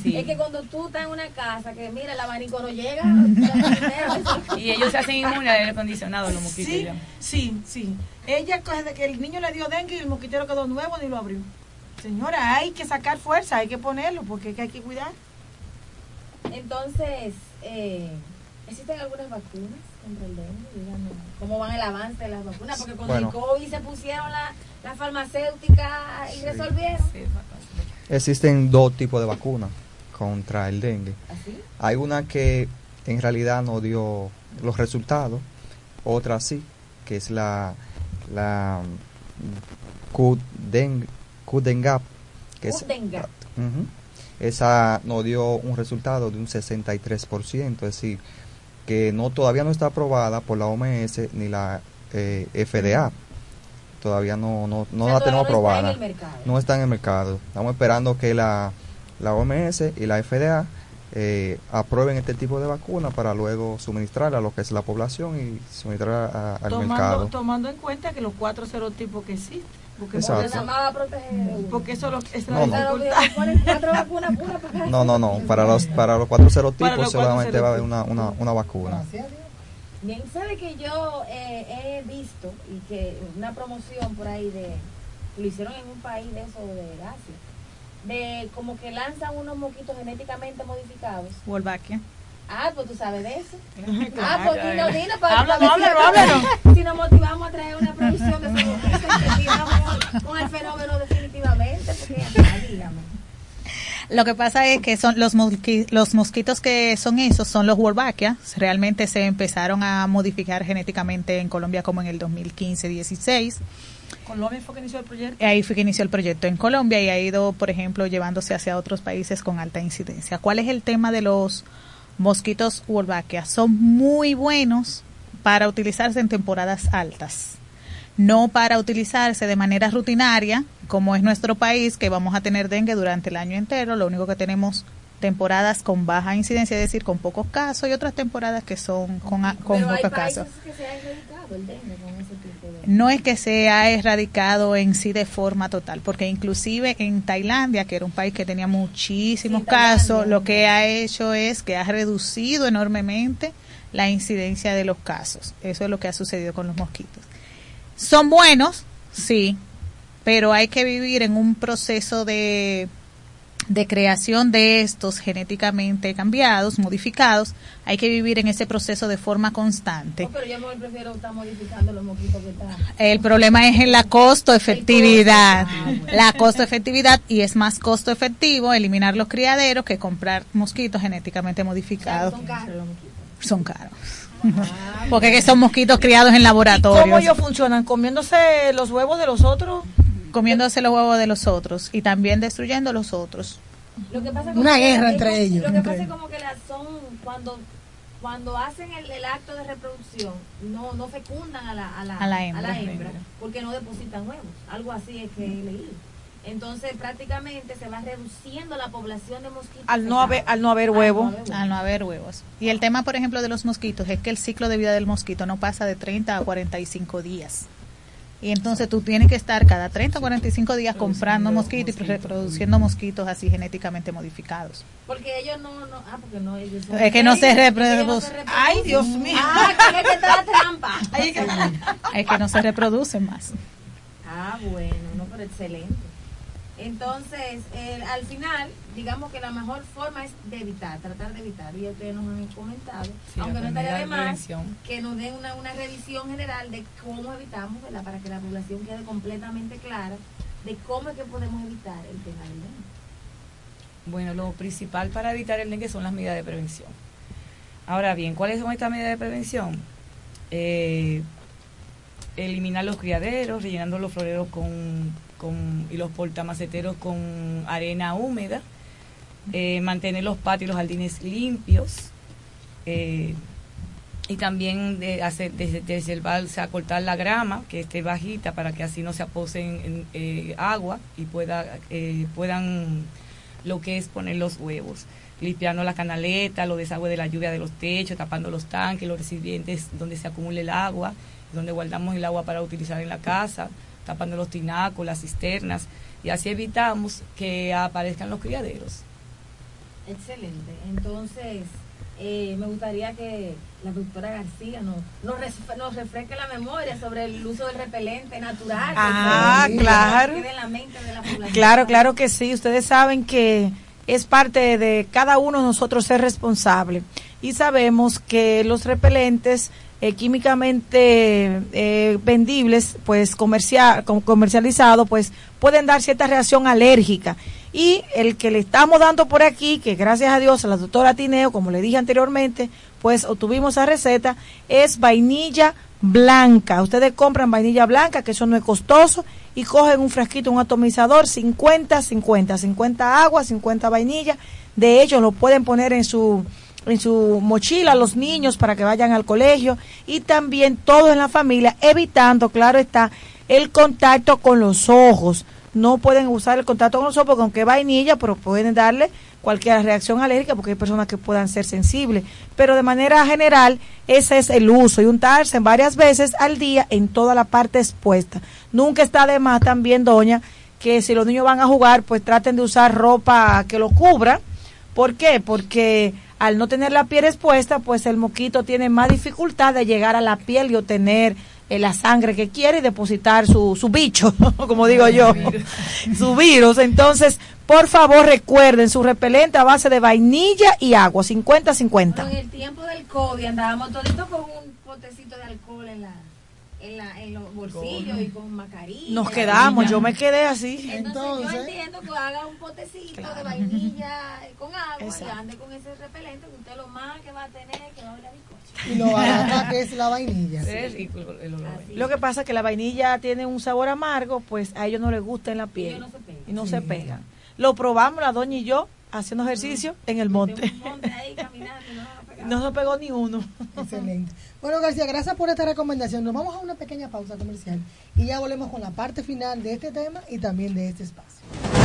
Sí. Es que cuando tú estás en una casa que mira el abanico no llega, [laughs] Y ellos se hacen inmunes al aire acondicionado, los mosquitos. Sí, sí, sí. Ella, desde que el niño le dio dengue y el mosquitero quedó nuevo, ni lo abrió. Señora, hay que sacar fuerza, hay que ponerlo, porque es que hay que cuidar. Entonces, eh, ¿existen algunas vacunas contra el dengue? ¿Cómo van el avance de las vacunas? Porque con Bueno. el COVID se pusieron la, la farmacéutica y resolvieron. Existen dos tipos de vacunas contra el dengue. ¿Así? Hay una que en realidad no dio los resultados, otra sí, que es la la mm, Qden- Qdengap, que es. Ujú. esa no dio un resultado de un 63%, es decir, que no todavía no está aprobada por la OMS ni la eh, FDA. Todavía no no, no O sea, la tenemos aprobada. en el mercado. No está en el mercado. Estamos esperando que la, la OMS y la FDA eh, aprueben este tipo de vacuna para luego suministrarla a lo que es la población y suministrarla a- al Tomando, mercado. tomando en cuenta que los cuatro serotipos que existen. Porque, porque Nada más va a proteger. porque eso lo- es No, la no. No, [laughs] no, no. [laughs] Para los, para los cuatro serotipos los cuatro solamente va a haber una, una, una vacuna. Bien, sabe que yo eh, he visto y que una promoción por ahí de lo hicieron en un país de eso de Asia, de como que lanzan unos mosquitos genéticamente modificados. Wolbachia. Ah, pues tú sabes de eso. [laughs] ah, Claro, pues dilo para Háblalo, háblalo, háblalo. Si nos motivamos a traer una producción de esos mosquitos tiramos con el fenómeno definitivamente, porque ah, dígame. Lo que pasa es que son los, mosqui- los mosquitos que son esos, son los Wolbachia. Realmente se empezaron a modificar genéticamente en Colombia como en el 2015-16. Colombia fue que inició el proyecto. Ahí fue que inició el proyecto en Colombia y ha ido, por ejemplo, llevándose hacia otros países con alta incidencia. ¿Cuál es el tema de los mosquitos Wolbachia? Son muy buenos para utilizarse en temporadas altas, no para utilizarse de manera rutinaria, como es nuestro país, que vamos a tener dengue durante el año entero. Lo único que tenemos temporadas con baja incidencia, es decir, con pocos casos, y otras temporadas que son con, con Pero pocos casos. que se ha erradicado el dengue con ese tipo. No es que se ha erradicado en sí de forma total, porque inclusive en Tailandia, que era un país que tenía muchísimos Sí, casos, Tailandia. lo que ha hecho es que ha reducido enormemente la incidencia de los casos. Eso es lo que ha sucedido con los mosquitos. Son buenos, sí, pero hay que vivir en un proceso de de creación de estos genéticamente cambiados, modificados, hay que vivir en ese proceso de forma constante. No, pero yo mejor prefiero estar modificando los mosquitos que están. El problema es en la costo efectividad. Ah, bueno. La costo efectividad y es más costo efectivo eliminar los criaderos que comprar mosquitos genéticamente modificados. Son caros. Son caros. [laughs] Porque que son mosquitos criados en laboratorios. ¿Cómo ellos funcionan? ¿Comiéndose los huevos de los otros? Comiéndose los huevos de los otros y también destruyendo los otros. Lo que pasa Una que- guerra es entre ellos, Lo que entre pasa es como que las son cuando cuando hacen el, el acto de reproducción no no fecundan a la, a la, A la hembra. porque no depositan huevos. Algo así es que he leído. Entonces prácticamente se va reduciendo la población de mosquitos. Al no haber, al no haber huevo. Al no haber huevos. Y el tema, por ejemplo, de los mosquitos es que el ciclo de vida del mosquito no pasa de 30 a 45 días. Y entonces tú tienes que estar cada 30 o 45 días comprando mosquitos y reproduciendo mosquitos así genéticamente modificados. Porque ellos no, no ah, porque no ellos son- Es que no se Ellos reproducen. Ay, Dios mío. Ah, que es que está la trampa. Ay, [laughs] que- Es que no se reproducen más. Ah, bueno, no, pero excelente. Entonces, eh, al final, digamos que la mejor forma es de evitar, tratar de evitar. Y ustedes nos han comentado, Sí, aunque no estaría de más, que nos den una, una revisión general de cómo evitamos, ¿verdad? Para que la población quede completamente clara de cómo es que podemos evitar el tema del dengue. Bueno, lo principal para evitar el dengue son las medidas de prevención. Ahora bien, ¿cuáles son estas medidas de prevención? Eh, eliminar los criaderos, rellenando los floreros con, y los portamaceteros con arena húmeda, eh, mantener los patios y los jardines limpios, eh, y también de hacer desde deservar, o sea, cortar la grama que esté bajita para que así no se aposen en, eh, agua y pueda puedan lo que es poner los huevos limpiando la canaleta, los desagües de la lluvia de los techos, tapando los tanques, los recipientes donde se acumula el agua, donde guardamos el agua para utilizar en la casa, tapando los tinacos, las cisternas, y así evitamos que aparezcan los criaderos. Excelente. Entonces, eh, me gustaría que la doctora García nos, nos, res- nos refresque la memoria sobre el uso del repelente natural. Ah, que claro. quede en la mente de la población. Claro, claro que sí. Ustedes saben que es parte de cada uno de nosotros ser responsable. Y sabemos que los repelentes eh, químicamente eh, vendibles, pues comercial, com- comercializados, pues pueden dar cierta reacción alérgica. Y el que le estamos dando por aquí, que gracias a Dios a la doctora Tineo, como le dije anteriormente, pues obtuvimos esa receta, es vainilla blanca. Ustedes compran vainilla blanca, que eso no es costoso, y cogen un frasquito, un atomizador, 50, 50, 50 agua, 50 vainilla. De hecho, lo pueden poner en su en su mochila los niños para que vayan al colegio y también todos en la familia, evitando, claro está, el contacto con los ojos. No pueden usar el contacto con los ojos porque aunque vainilla, pero pueden darle cualquier reacción alérgica porque hay personas que puedan ser sensibles. Pero de manera general, ese es el uso y untarse varias veces al día en toda la parte expuesta. Nunca está de más también, doña, que si los niños van a jugar, pues traten de usar ropa que lo cubra. ¿Por qué? Porque al no tener la piel expuesta, pues el moquito tiene más dificultad de llegar a la piel y obtener eh, la sangre que quiere y depositar su, su bicho, [laughs] como digo yo, [laughs] su virus. Entonces, por favor, recuerden su repelente a base de vainilla y agua, 50-50. Bueno, en el tiempo del COVID andábamos toditos con un potecito de alcohol en la en, la, en los bolsillos y con mascarilla. Nos quedamos, yo me quedé así. Entonces, yo entiendo que haga un potecito de vainilla con agua y Exacto. ande con ese repelente que usted lo más que va a tener que va a oler bizcocho. Y lo barata que es la vainilla. Es el olor. Lo que pasa es que la vainilla tiene un sabor amargo, pues a ellos no les gusta en la piel. no se pegan. Y no se pegan. Lo probamos la doña y yo haciendo ejercicio en el monte. ahí caminando, no No se pegó ni uno. Excelente. Bueno, García, gracias por esta recomendación. Nos vamos a una pequeña pausa comercial y ya volvemos con la parte final de este tema y también de este espacio.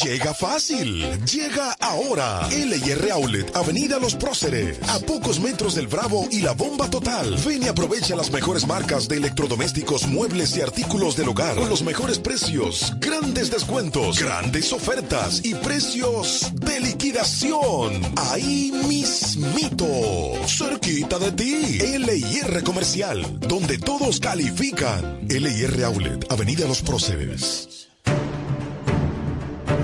Llega fácil, llega ahora. LIR Outlet, Avenida Los Próceres, a pocos metros del Bravo y la Bomba Total. Ven y aprovecha las mejores marcas de electrodomésticos, muebles y artículos del hogar con los mejores precios, grandes descuentos, grandes ofertas y precios de liquidación. Ahí mismito, cerquita de ti. LIR Comercial, donde todos califican. LIR Outlet, Avenida Los Próceres.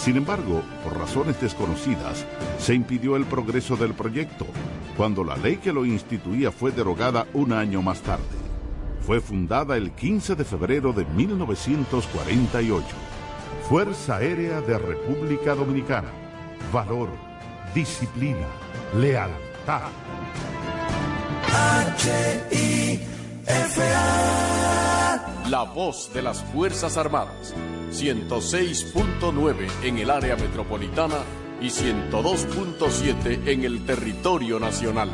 Sin embargo, por razones desconocidas, se impidió el progreso del proyecto, cuando la ley que lo instituía fue derogada un año más tarde. Fue fundada el 15 de febrero de 1948. Fuerza Aérea de República Dominicana. Valor, disciplina, lealtad. La voz de las Fuerzas Armadas. 106.9 en el área metropolitana y 102.7 en el territorio nacional.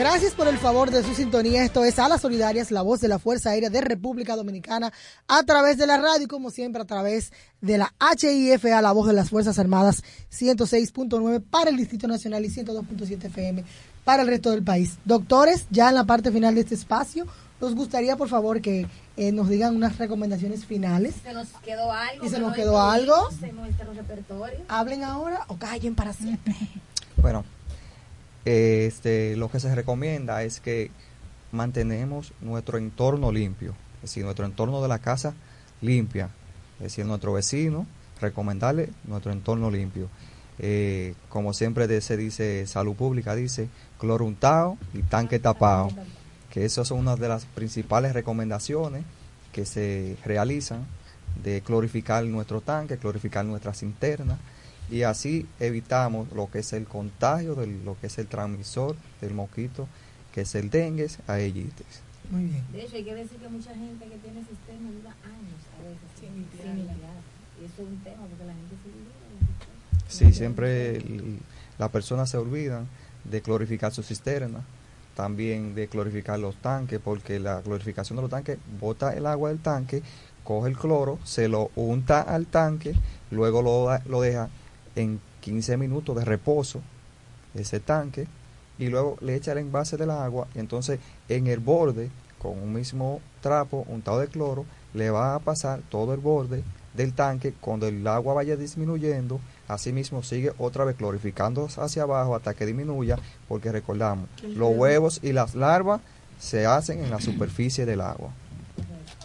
Gracias por el favor de su sintonía. Esto es Alas Solidarias, la voz de la Fuerza Aérea de República Dominicana, a través de la radio y como siempre a través de la HIFA, la voz de las Fuerzas Armadas, 106.9 para el Distrito Nacional y 102.7 FM para el resto del país. Doctores, ya en la parte final de este espacio, nos gustaría por favor que eh, nos digan unas recomendaciones finales. Se nos quedó algo. ¿Y se nos no quedó algo? En nuestro repertorio. Hablen ahora o callen para siempre. [laughs] Bueno, este, lo que se recomienda es que mantenemos nuestro entorno limpio, es decir, nuestro entorno de la casa limpia, es decir, nuestro vecino, recomendarle nuestro entorno limpio. Eh, como siempre se dice, salud pública dice, cloro untado y tanque tapado, que esas son una de las principales recomendaciones que se realizan de clorificar nuestro tanque, clorificar nuestras cisternas y así evitamos lo que es el contagio de lo que es el transmisor del mosquito, que es el dengue, aegitis. Muy bien. De hecho, hay que decir que mucha gente que tiene cisterna dura años a veces sin limpiar. Y eso es un tema porque la gente se olvida. Sí, siempre el- las personas se olvidan de clorificar su cisterna, también de clorificar los tanques, porque la clorificación de los tanques bota el agua del tanque, coge el cloro, se lo unta al tanque, luego lo, lo deja en 15 minutos de reposo ese tanque y luego le echa el envase del agua y entonces en el borde con un mismo trapo untado de cloro le va a pasar todo el borde del tanque cuando el agua vaya disminuyendo asimismo sigue otra vez clorificando hacia abajo hasta que disminuya porque recordamos los huevos y las larvas se hacen en la superficie del agua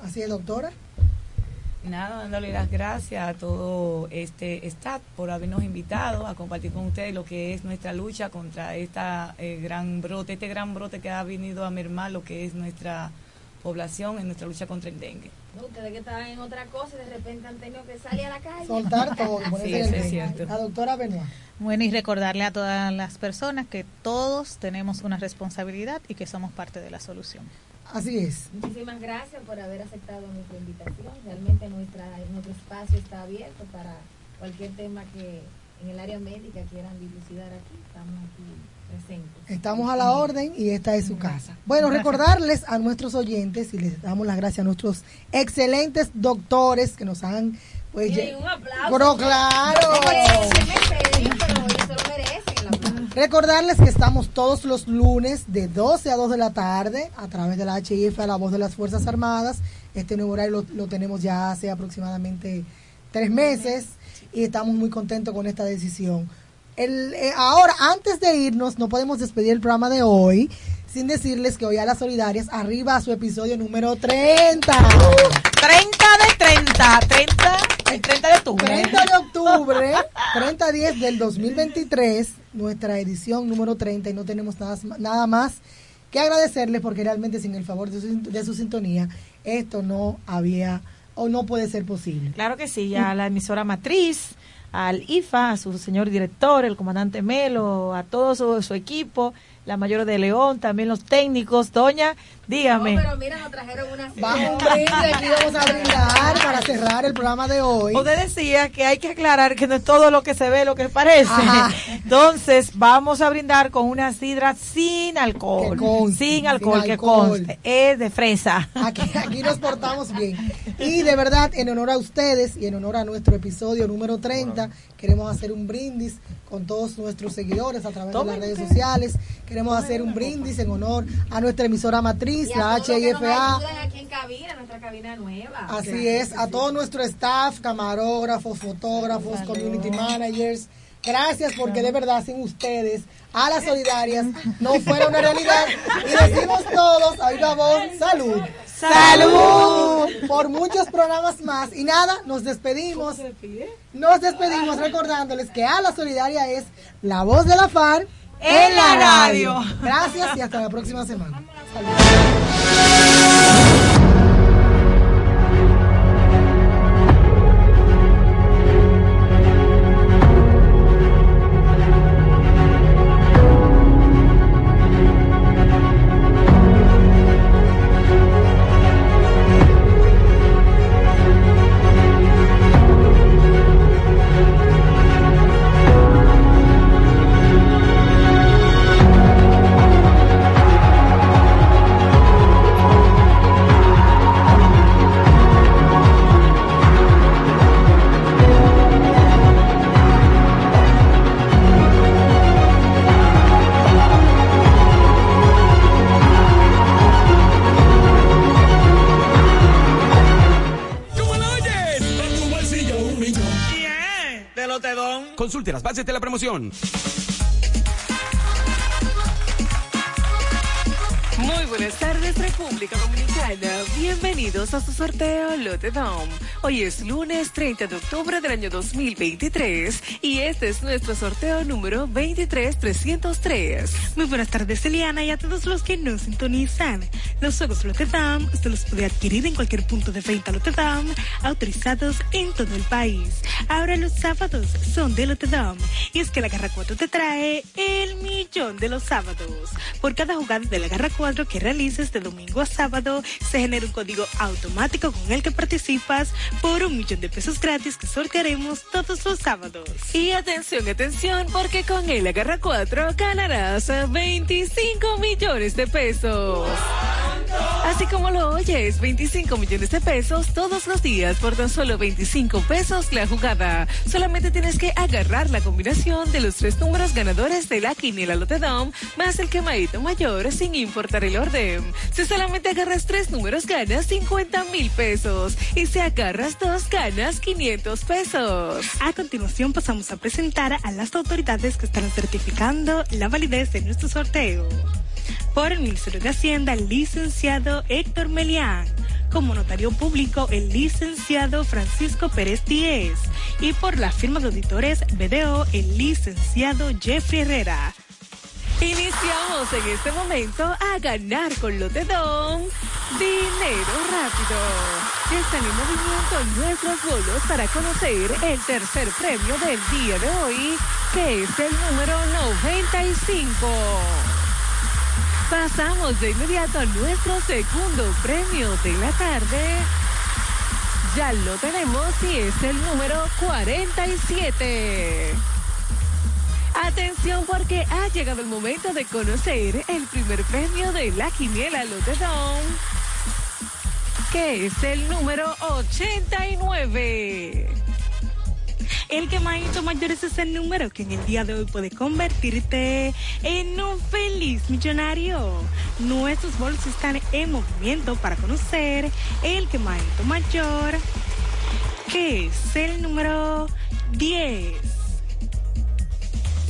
Así es, doctora. Nada, dándole las gracias a todo este staff por habernos invitado a compartir con ustedes lo que es nuestra lucha contra esta eh, gran brote, este gran brote que ha venido a mermar lo que es nuestra población en nuestra lucha contra el dengue. Ustedes que estaban en otra cosa y de repente han tenido que salir a la calle. Soltar todo. [laughs] Sí, eso es cierto. La doctora Benoit. Bueno, y recordarle a todas las personas que todos tenemos una responsabilidad y que somos parte de la solución. Así es. Muchísimas gracias por haber aceptado nuestra invitación. Realmente nuestra, nuestro espacio está abierto para cualquier tema que en el área médica quieran dilucidar aquí. Estamos aquí presentes. Estamos a la orden y esta es su casa. Bueno, recordarles a nuestros oyentes y les damos las gracias a nuestros excelentes doctores que nos han pues Y un aplauso. Pero claro. Sí Recordarles que estamos todos los lunes de 12 a 2 de la tarde a través de la HIF a la voz de las Fuerzas Armadas. Este nuevo horario lo, tenemos ya hace aproximadamente tres meses y estamos muy contentos con esta decisión. El, eh, ahora, antes de irnos, no podemos despedir el programa de hoy sin decirles que hoy a las solidarias arriba a su episodio número 30. 30 de 30, 30 El 30 de octubre. 30 de octubre, 30 10 del 2023, nuestra edición número 30 y no tenemos nada, nada más que agradecerles porque realmente sin el favor de su, de su sintonía esto no había o no puede ser posible. Claro que sí, ya la emisora matriz, al IFA, a su señor director, el comandante Melo, a todo su, su equipo, la mayor de León, también los técnicos. Doña, dígame. No, pero mira, nos trajeron una Bajo un brindis, aquí vamos a brindar para cerrar el programa de hoy. Usted decía que hay que aclarar que no es todo lo que se ve lo que parece. Ajá. Entonces, vamos a brindar con una sidra sin alcohol. Conste, sin alcohol, sin que alcohol. conste. Es de fresa. Aquí, aquí nos portamos bien. Y de verdad, en honor a ustedes y en honor a nuestro episodio número 30, queremos hacer un brindis con todos nuestros seguidores a través de las redes sociales. Queremos hacer un brindis en honor a nuestra emisora matriz, Y la HIFA. aquí en cabina, nuestra cabina nueva. Así es, a todo nuestro staff, camarógrafos, fotógrafos, community managers. Gracias porque de verdad sin ustedes, a las solidarias, no fuera una realidad. Y decimos todos, a viva voz, salud. ¡Salud! Por muchos programas más. Y nada, nos despedimos. Nos despedimos recordándoles que a la solidaria es la voz de la FAR En la radio. Gracias y hasta la próxima semana. ¿Cómo Bases de la promoción. Muy buenas tardes, República Dominicana. Bienvenidos a su sorteo Lote Dom. Hoy es lunes 30 de octubre del año 2023 y este es nuestro sorteo número 23303. Muy buenas tardes, Eliana, y a todos los que nos sintonizan. Los juegos Dam, usted los puede adquirir en cualquier punto de venta Dam, autorizados en todo el país. Ahora los sábados son de Dam, y es que la Garra 4 te trae el millón de los sábados. Por cada jugada de la Garra 4 que realices de domingo a sábado, se genera un código automático con el que participas por un millón de pesos gratis que sortearemos todos los sábados. Y atención, atención, porque con el Agarra 4 ganarás 25 millones de pesos. Así como lo oyes, 25 millones de pesos todos los días por tan solo 25 pesos la jugada. Solamente tienes que agarrar la combinación de los tres números ganadores de la quiniela Lotedom más el quemadito mayor sin importar el orden. Si solamente agarras tres números ganas 50 mil pesos y si agarras dos ganas 500 pesos. A continuación pasamos a presentar a las autoridades que están certificando la validez de nuestro sorteo. Por el Ministerio de Hacienda, el licenciado Héctor Melián. Como notario público, el licenciado Francisco Pérez Díez. Y por la firma de auditores BDO, el licenciado Jeffrey Herrera. Iniciamos en este momento a ganar con Lotedón dinero rápido. Están en movimiento nuestros bolos para conocer el tercer premio del día de hoy, que es el número 95. Pasamos de inmediato a nuestro segundo premio de la tarde. Ya lo tenemos y es el número 47. Atención porque ha llegado el momento de conocer el primer premio de la quiniela Lotedón, que es el número 89. El quemadito mayor es ese número que en el día de hoy puede convertirte en un feliz millonario. Nuestros bolsos están en movimiento para conocer el quemadito mayor, que es el número 10.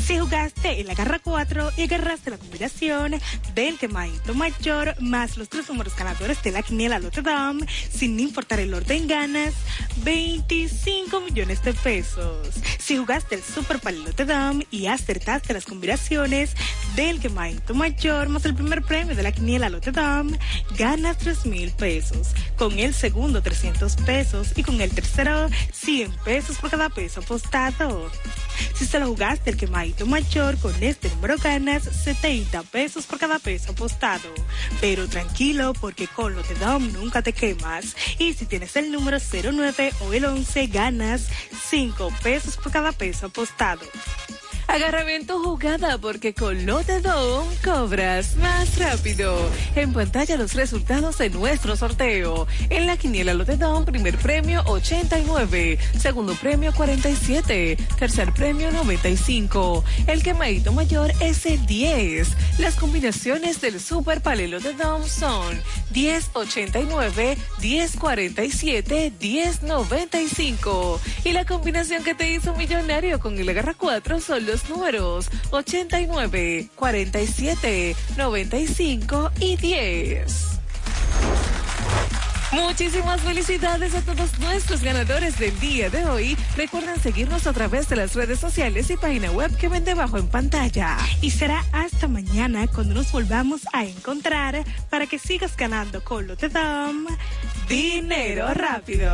Si jugaste en la garra 4 y agarraste la combinación del quemadito mayor más los tres números ganadores de la quiniela Notre Dame, sin importar el orden, ganas 25 millones de pesos. Si jugaste el Super Palote Dame y acertaste las combinaciones del quemadito mayor más el primer premio de la quiniela Lotte Dame, ganas 3 mil pesos. Con el segundo 300 pesos y con el tercero 100 pesos por cada peso apostado. Si se lo jugaste el quemadito mayor, con este número ganas 70 pesos por cada peso apostado. Pero tranquilo, porque con Lotte Dame nunca te quemas. Y si tienes el número 09 o el 11, ganas 5 pesos por cada peso apostado. Agarra bien tu jugada porque con Lote Dome cobras más rápido. En pantalla los resultados de nuestro sorteo. En la quiniela Lote primer premio 89, segundo premio 47, tercer premio 95. El quemadito mayor es el 10. Las combinaciones del Super Palelo de Dome son 1089, 1047, 1095. Y la combinación que te hizo millonario con el agarra 4 son los números 89, 47, 95 y 10. Muchísimas felicidades a todos nuestros ganadores del día de hoy. Recuerden seguirnos a través de las redes sociales y página web que ven debajo en pantalla. Y será hasta mañana cuando nos volvamos a encontrar para que sigas ganando con Lotte Dame dinero rápido.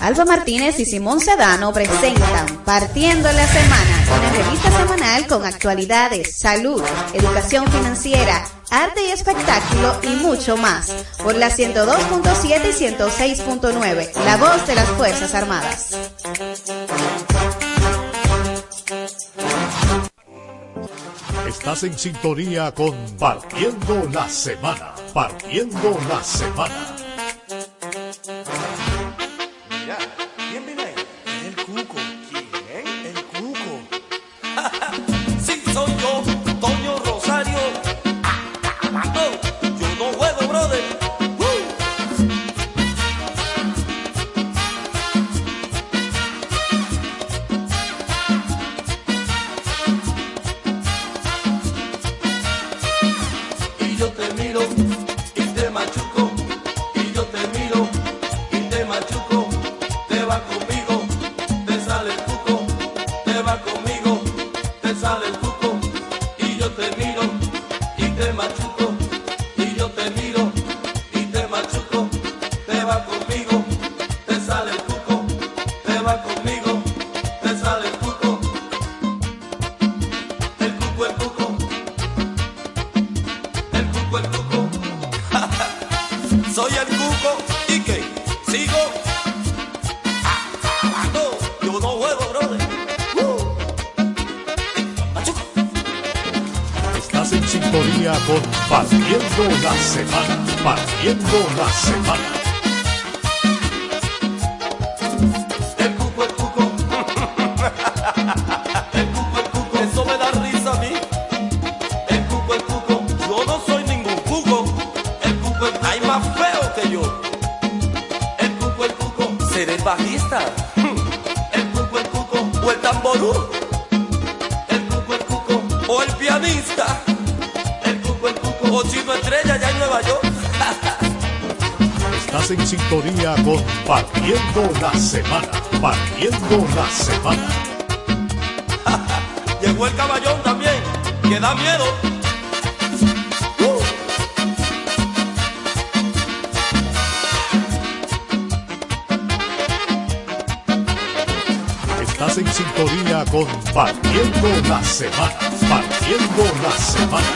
Alba Martínez y Simón Sedano presentan Partiendo la Semana, una revista semanal con actualidades, salud, educación financiera, arte y espectáculo y mucho más. Por la 102.7 y 106.9, la voz de las Fuerzas Armadas. Estás en sintonía con Partiendo la Semana. Partiendo la Semana. Estás en sintonía con Partiendo la Semana. Partiendo la Semana.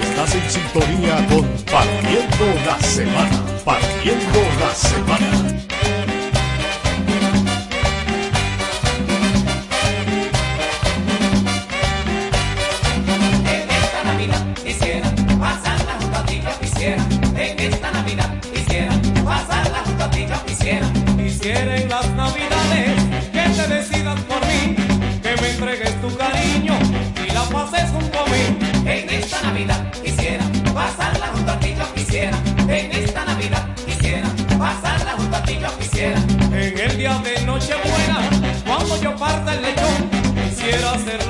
Estás en sintonía con Partiendo la Semana. Partiendo la Semana.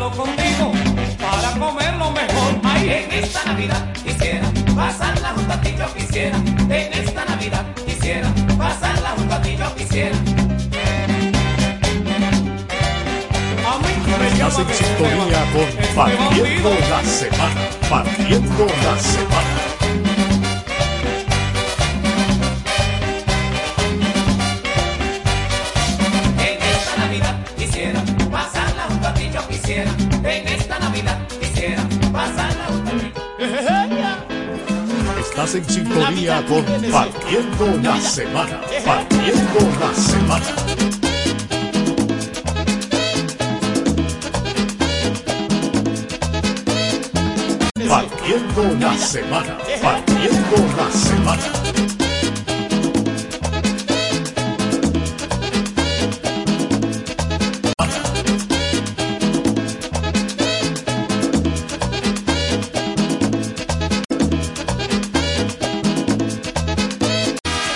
pasarlo contigo, para mejor. Ay, en esta Navidad quisiera pasarla junto a ti, yo quisiera. En esta Navidad quisiera pasarla junto a ti, yo quisiera. Estás en sintonía con Partiendo la Semana, Partiendo la Semana. Estás en sintonía con Partiendo la Semana. Partiendo la Semana. Partiendo la Semana.